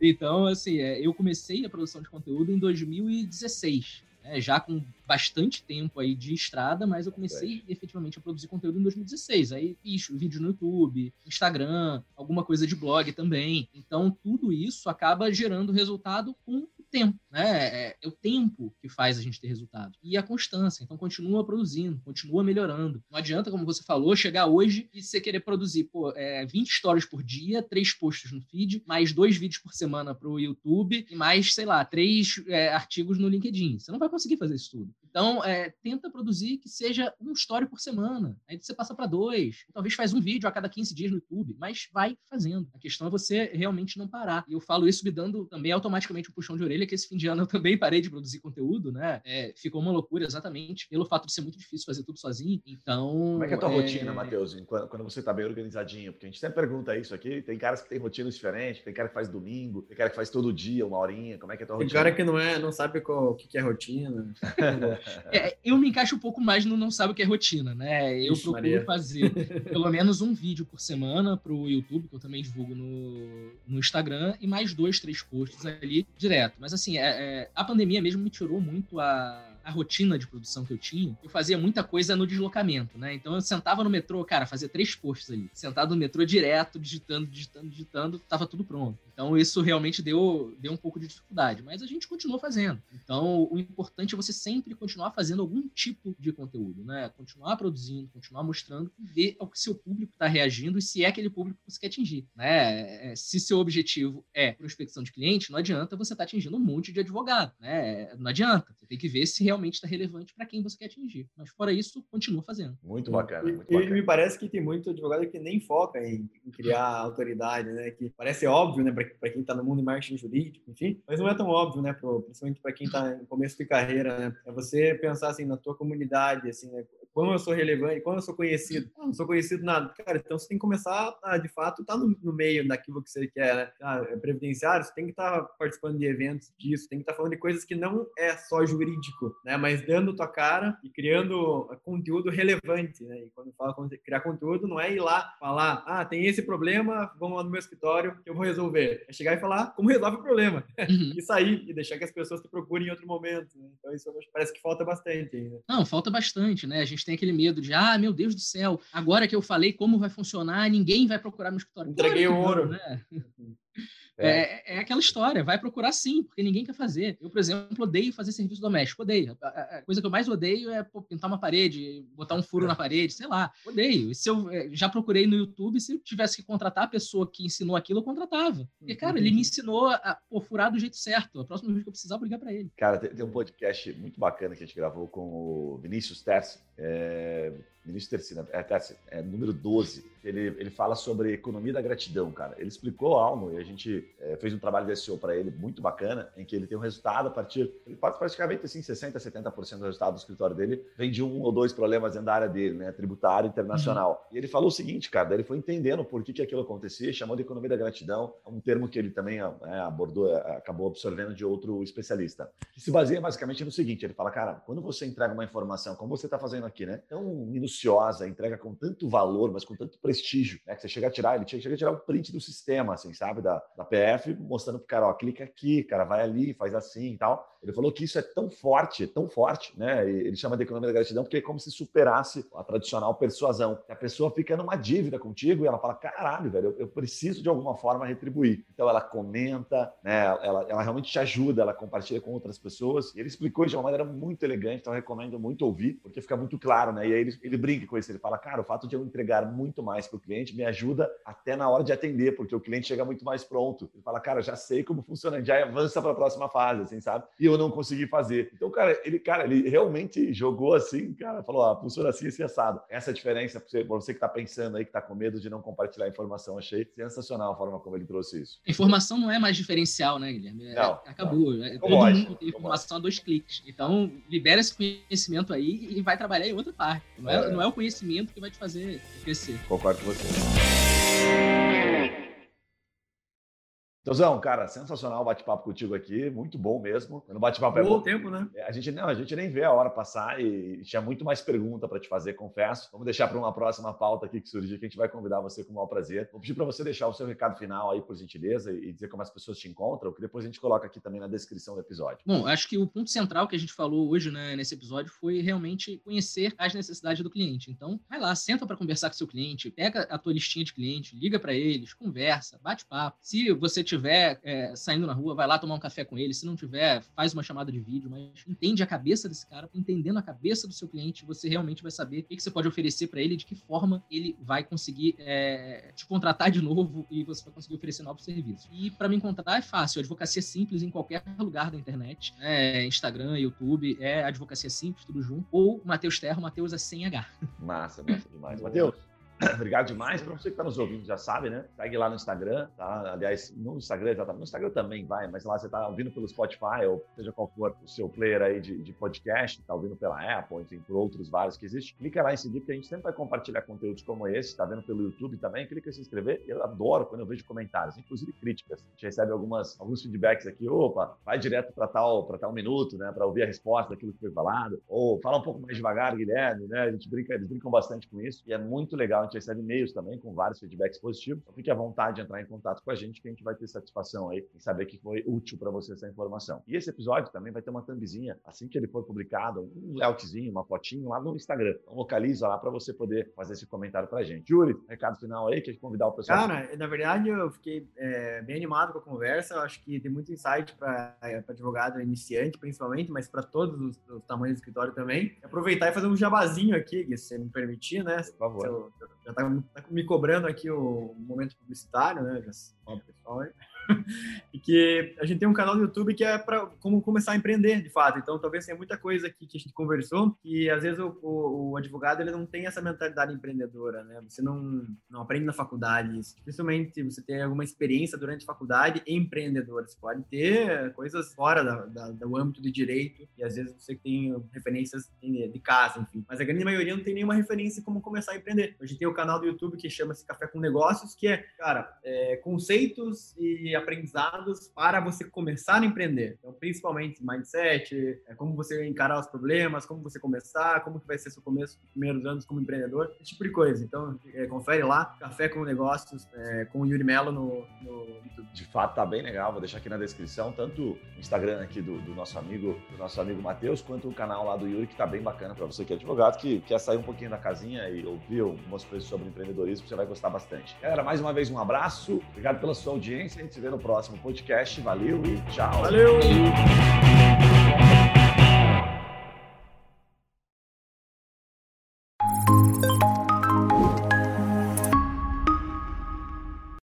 Então, assim, é, eu comecei a produção de conteúdo em 2016. Né? Já com bastante tempo aí de estrada, mas eu comecei é. efetivamente a produzir conteúdo em 2016. Aí fiz vídeo no YouTube, Instagram, alguma coisa de blog também. Então, tudo isso acaba gerando resultado com tempo, né? É, é, o tempo que faz a gente ter resultado. E a constância. Então, continua produzindo, continua melhorando. Não adianta, como você falou, chegar hoje e você querer produzir pô, é, 20 stories por dia, três posts no feed, mais dois vídeos por semana para o YouTube e mais, sei lá, três é, artigos no LinkedIn. Você não vai conseguir fazer isso tudo. Então, é, tenta produzir que seja um story por semana. Aí você passa para dois. Talvez faz um vídeo a cada 15 dias no YouTube, mas vai fazendo. A questão é você realmente não parar. E eu falo isso me dando também automaticamente um puxão de orelha, que esse fim de ano eu também parei de produzir conteúdo, né? É, ficou uma loucura exatamente pelo fato de ser muito difícil fazer tudo sozinho. Então. Como é que é a tua é... rotina, Matheus, quando, quando você está bem organizadinho? Porque a gente sempre pergunta isso aqui. Tem caras que têm rotinas diferentes, tem cara que faz domingo, tem cara que faz todo dia, uma horinha. Como é que é a tua tem rotina? Tem cara que não, é, não sabe qual, o que é rotina. É, eu me encaixo um pouco mais no não sabe o que é rotina, né? Eu Ixi, procuro Maria. fazer pelo menos um vídeo por semana para o YouTube, que eu também divulgo no, no Instagram, e mais dois, três posts ali direto. Mas assim, é, é, a pandemia mesmo me tirou muito a a rotina de produção que eu tinha, eu fazia muita coisa no deslocamento, né? Então eu sentava no metrô, cara, fazia três posts ali. Sentado no metrô direto, digitando, digitando, digitando, tava tudo pronto. Então isso realmente deu, deu um pouco de dificuldade, mas a gente continuou fazendo. Então o importante é você sempre continuar fazendo algum tipo de conteúdo, né? Continuar produzindo, continuar mostrando e ver ao que seu público está reagindo e se é aquele público que você quer atingir, né? É, se seu objetivo é prospecção de cliente, não adianta você estar tá atingindo um monte de advogado, né? Não adianta. Você tem que ver se realmente está relevante para quem você quer atingir. Mas fora isso, continua fazendo. Muito bacana. Muito e, bacana. me parece que tem muito advogado que nem foca em, em criar autoridade, né? Que parece óbvio, né? Para quem está no mundo de marketing jurídico, enfim, mas não é tão óbvio, né? Pro, principalmente para quem está no começo de carreira, né? É você pensar assim na tua comunidade, assim, né? Como eu sou relevante, como eu sou conhecido. Não, não sou conhecido nada. Cara, então você tem que começar a, de fato, estar tá no, no, meio daquilo que você quer, né? Ah, é previdenciário, você tem que estar tá participando de eventos disso, tem que estar tá falando de coisas que não é só jurídico, né? Mas dando tua cara e criando conteúdo relevante, né? E quando fala criar conteúdo, não é ir lá falar, ah, tem esse problema, vamos lá no meu escritório que eu vou resolver. É chegar e falar como resolve o problema. Uhum. e sair e deixar que as pessoas te procurem em outro momento. Né? Então isso parece que falta bastante ainda. Não, falta bastante, né? A gente tem aquele medo de, ah, meu Deus do céu, agora que eu falei como vai funcionar, ninguém vai procurar no escritório. Entreguei o ouro. Não, né? É. é. É, aquela história, vai procurar sim, porque ninguém quer fazer. Eu, por exemplo, odeio fazer serviço doméstico, odeio. A, a coisa que eu mais odeio é pô, pintar uma parede, botar um furo na parede, sei lá, odeio. E se eu é, já procurei no YouTube, se eu tivesse que contratar a pessoa que ensinou aquilo, eu contratava. Porque, cara, ele me ensinou a pô, furar do jeito certo. A próxima vez que eu precisar, eu vou ligar para ele. Cara, tem, tem, um podcast muito bacana que a gente gravou com o Vinícius Terce. É, Vinícius Tercina, é, Terce, é número 12 ele, ele fala sobre economia da gratidão, cara. Ele explicou algo e a gente é, fez um trabalho de SEO para ele muito bacana, em que ele tem um resultado a partir. Ele pode praticamente assim, 60%, 70% do resultado do escritório dele vem de um ou dois problemas dentro da área dele, né? Tributário internacional. Uhum. E ele falou o seguinte, cara, ele foi entendendo por que, que aquilo acontecia, chamou de economia da gratidão, é um termo que ele também é, abordou, é, acabou absorvendo de outro especialista. Que se baseia basicamente no seguinte: ele fala, cara, quando você entrega uma informação, como você está fazendo aqui, né? Tão minuciosa, entrega com tanto valor, mas com tanto prestígio, né? Que você chega a tirar, ele chega a tirar o print do sistema, assim, sabe? Da, da PF, mostrando pro cara, ó, clica aqui, cara, vai ali, faz assim e tal. Ele falou que isso é tão forte, tão forte, né? Ele chama de economia da gratidão porque é como se superasse a tradicional persuasão. A pessoa fica numa dívida contigo e ela fala: caralho, velho, eu, eu preciso de alguma forma retribuir. Então ela comenta, né? Ela, ela realmente te ajuda, ela compartilha com outras pessoas. E ele explicou de uma maneira muito elegante, então eu recomendo muito ouvir, porque fica muito claro, né? E aí ele, ele brinca com isso, ele fala: cara, o fato de eu entregar muito mais para o cliente me ajuda até na hora de atender, porque o cliente chega muito mais pronto. Ele fala: cara, já sei como funciona, já avança para a próxima fase, assim, sabe? E eu não consegui fazer. Então, cara, ele, cara, ele realmente jogou assim, cara, falou, ah, funciona assim, assim, assado. Essa diferença para você, você, que está pensando aí, que está com medo de não compartilhar informação. Achei sensacional a forma como ele trouxe isso. Informação não é mais diferencial, né, Guilherme? É, não, acabou. Não. É, todo mundo tem informação a dois cliques. Então, libera esse conhecimento aí e vai trabalhar em outra parte. Não é, é. Não é o conhecimento que vai te fazer crescer. Concordo com você. Tozão, cara, sensacional o bate-papo contigo aqui, muito bom mesmo. No bate-papo é bom. tempo, né? É, a gente não, a gente nem vê a hora passar e tinha muito mais pergunta para te fazer, confesso. Vamos deixar para uma próxima pauta aqui que surgir, que a gente vai convidar você com o maior prazer. Vou pedir para você deixar o seu recado final aí, por gentileza, e dizer como as pessoas te encontram, que depois a gente coloca aqui também na descrição do episódio. Bom, acho que o ponto central que a gente falou hoje né, nesse episódio foi realmente conhecer as necessidades do cliente. Então, vai lá, senta para conversar com seu cliente, pega a tua listinha de cliente, liga para eles, conversa, bate papo. Se você tiver é, saindo na rua, vai lá tomar um café com ele. Se não tiver, faz uma chamada de vídeo, mas entende a cabeça desse cara, entendendo a cabeça do seu cliente, você realmente vai saber o que, você pode oferecer para ele, de que forma ele vai conseguir é, te contratar de novo e você vai conseguir oferecer novos serviços. E para me encontrar é fácil, advocacia simples em qualquer lugar da internet, né? Instagram, YouTube, é advocacia simples, tudo junto. Ou Matheus Terra, Matheus é sem H. Massa, massa demais. Matheus, Obrigado demais. Para você que está nos ouvindo, já sabe, né? Segue lá no Instagram, tá? Aliás, no Instagram, exatamente. No Instagram também vai, mas lá você está ouvindo pelo Spotify, ou seja qual for o seu player aí de, de podcast, está ouvindo pela Apple, enfim, por outros vários que existem. Clica lá em seguir, porque a gente sempre vai compartilhar conteúdos como esse. Está vendo pelo YouTube também? Clica em se inscrever. Eu adoro quando eu vejo comentários, inclusive críticas. A gente recebe algumas, alguns feedbacks aqui. Opa, vai direto para tal, tal minuto, né? Para ouvir a resposta daquilo que foi falado. Ou fala um pouco mais devagar, Guilherme, né? A gente brinca, eles brincam bastante com isso. E é muito legal gente recebe e-mails também com vários feedbacks positivos. Então fique à vontade de entrar em contato com a gente, que a gente vai ter satisfação aí em saber que foi útil para você essa informação. E esse episódio também vai ter uma thumbzinha, assim que ele for publicado, um layoutzinho, uma fotinho lá no Instagram. Então localiza lá para você poder fazer esse comentário para a gente. Júlio, recado final aí, quer convidar o pessoal? Cara, na verdade eu fiquei é, bem animado com a conversa. Eu acho que tem muito insight para advogado iniciante, principalmente, mas para todos os, os, tamanhos do escritório também. Aproveitar e fazer um jabazinho aqui, se você me permitir, né? Por favor. Já está tá me cobrando aqui o momento publicitário, né? Já, ó, pessoal que a gente tem um canal no YouTube que é para como começar a empreender, de fato. Então, talvez tenha muita coisa aqui que a gente conversou e às vezes o, o, o, advogado ele não tem essa mentalidade empreendedora, né? Você não, não aprende na faculdade isso. Dificilmente você tem alguma experiência durante a faculdade empreendedora. Você pode ter coisas fora da, da, do âmbito de direito e às vezes você tem referências de casa, enfim. Mas a grande maioria não tem nenhuma referência como começar a empreender. A gente tem o canal do YouTube que chama-se Café com Negócios, que é, cara, é, conceitos e aprendizados para você começar a empreender. Então, principalmente mindset, é, como você encarar os problemas, como você começar, como que vai ser seu começo, os primeiros anos como empreendedor, esse tipo de coisa. Então, é, confere lá, Café com Negócios, é, com o Yuri Mello no, no, YouTube. De fato, tá bem legal. Vou deixar aqui na descrição, tanto o Instagram aqui do, do nosso amigo, do nosso amigo Matheus, quanto o canal lá do Yuri, que tá bem bacana para você que é advogado, que quer sair um pouquinho da casinha e ouvir algumas coisas sobre empreendedorismo, você vai gostar bastante. Galera, mais uma vez um abraço, obrigado pela sua audiência, a gente se vê no próximo podcast. Valeu e tchau. Valeu!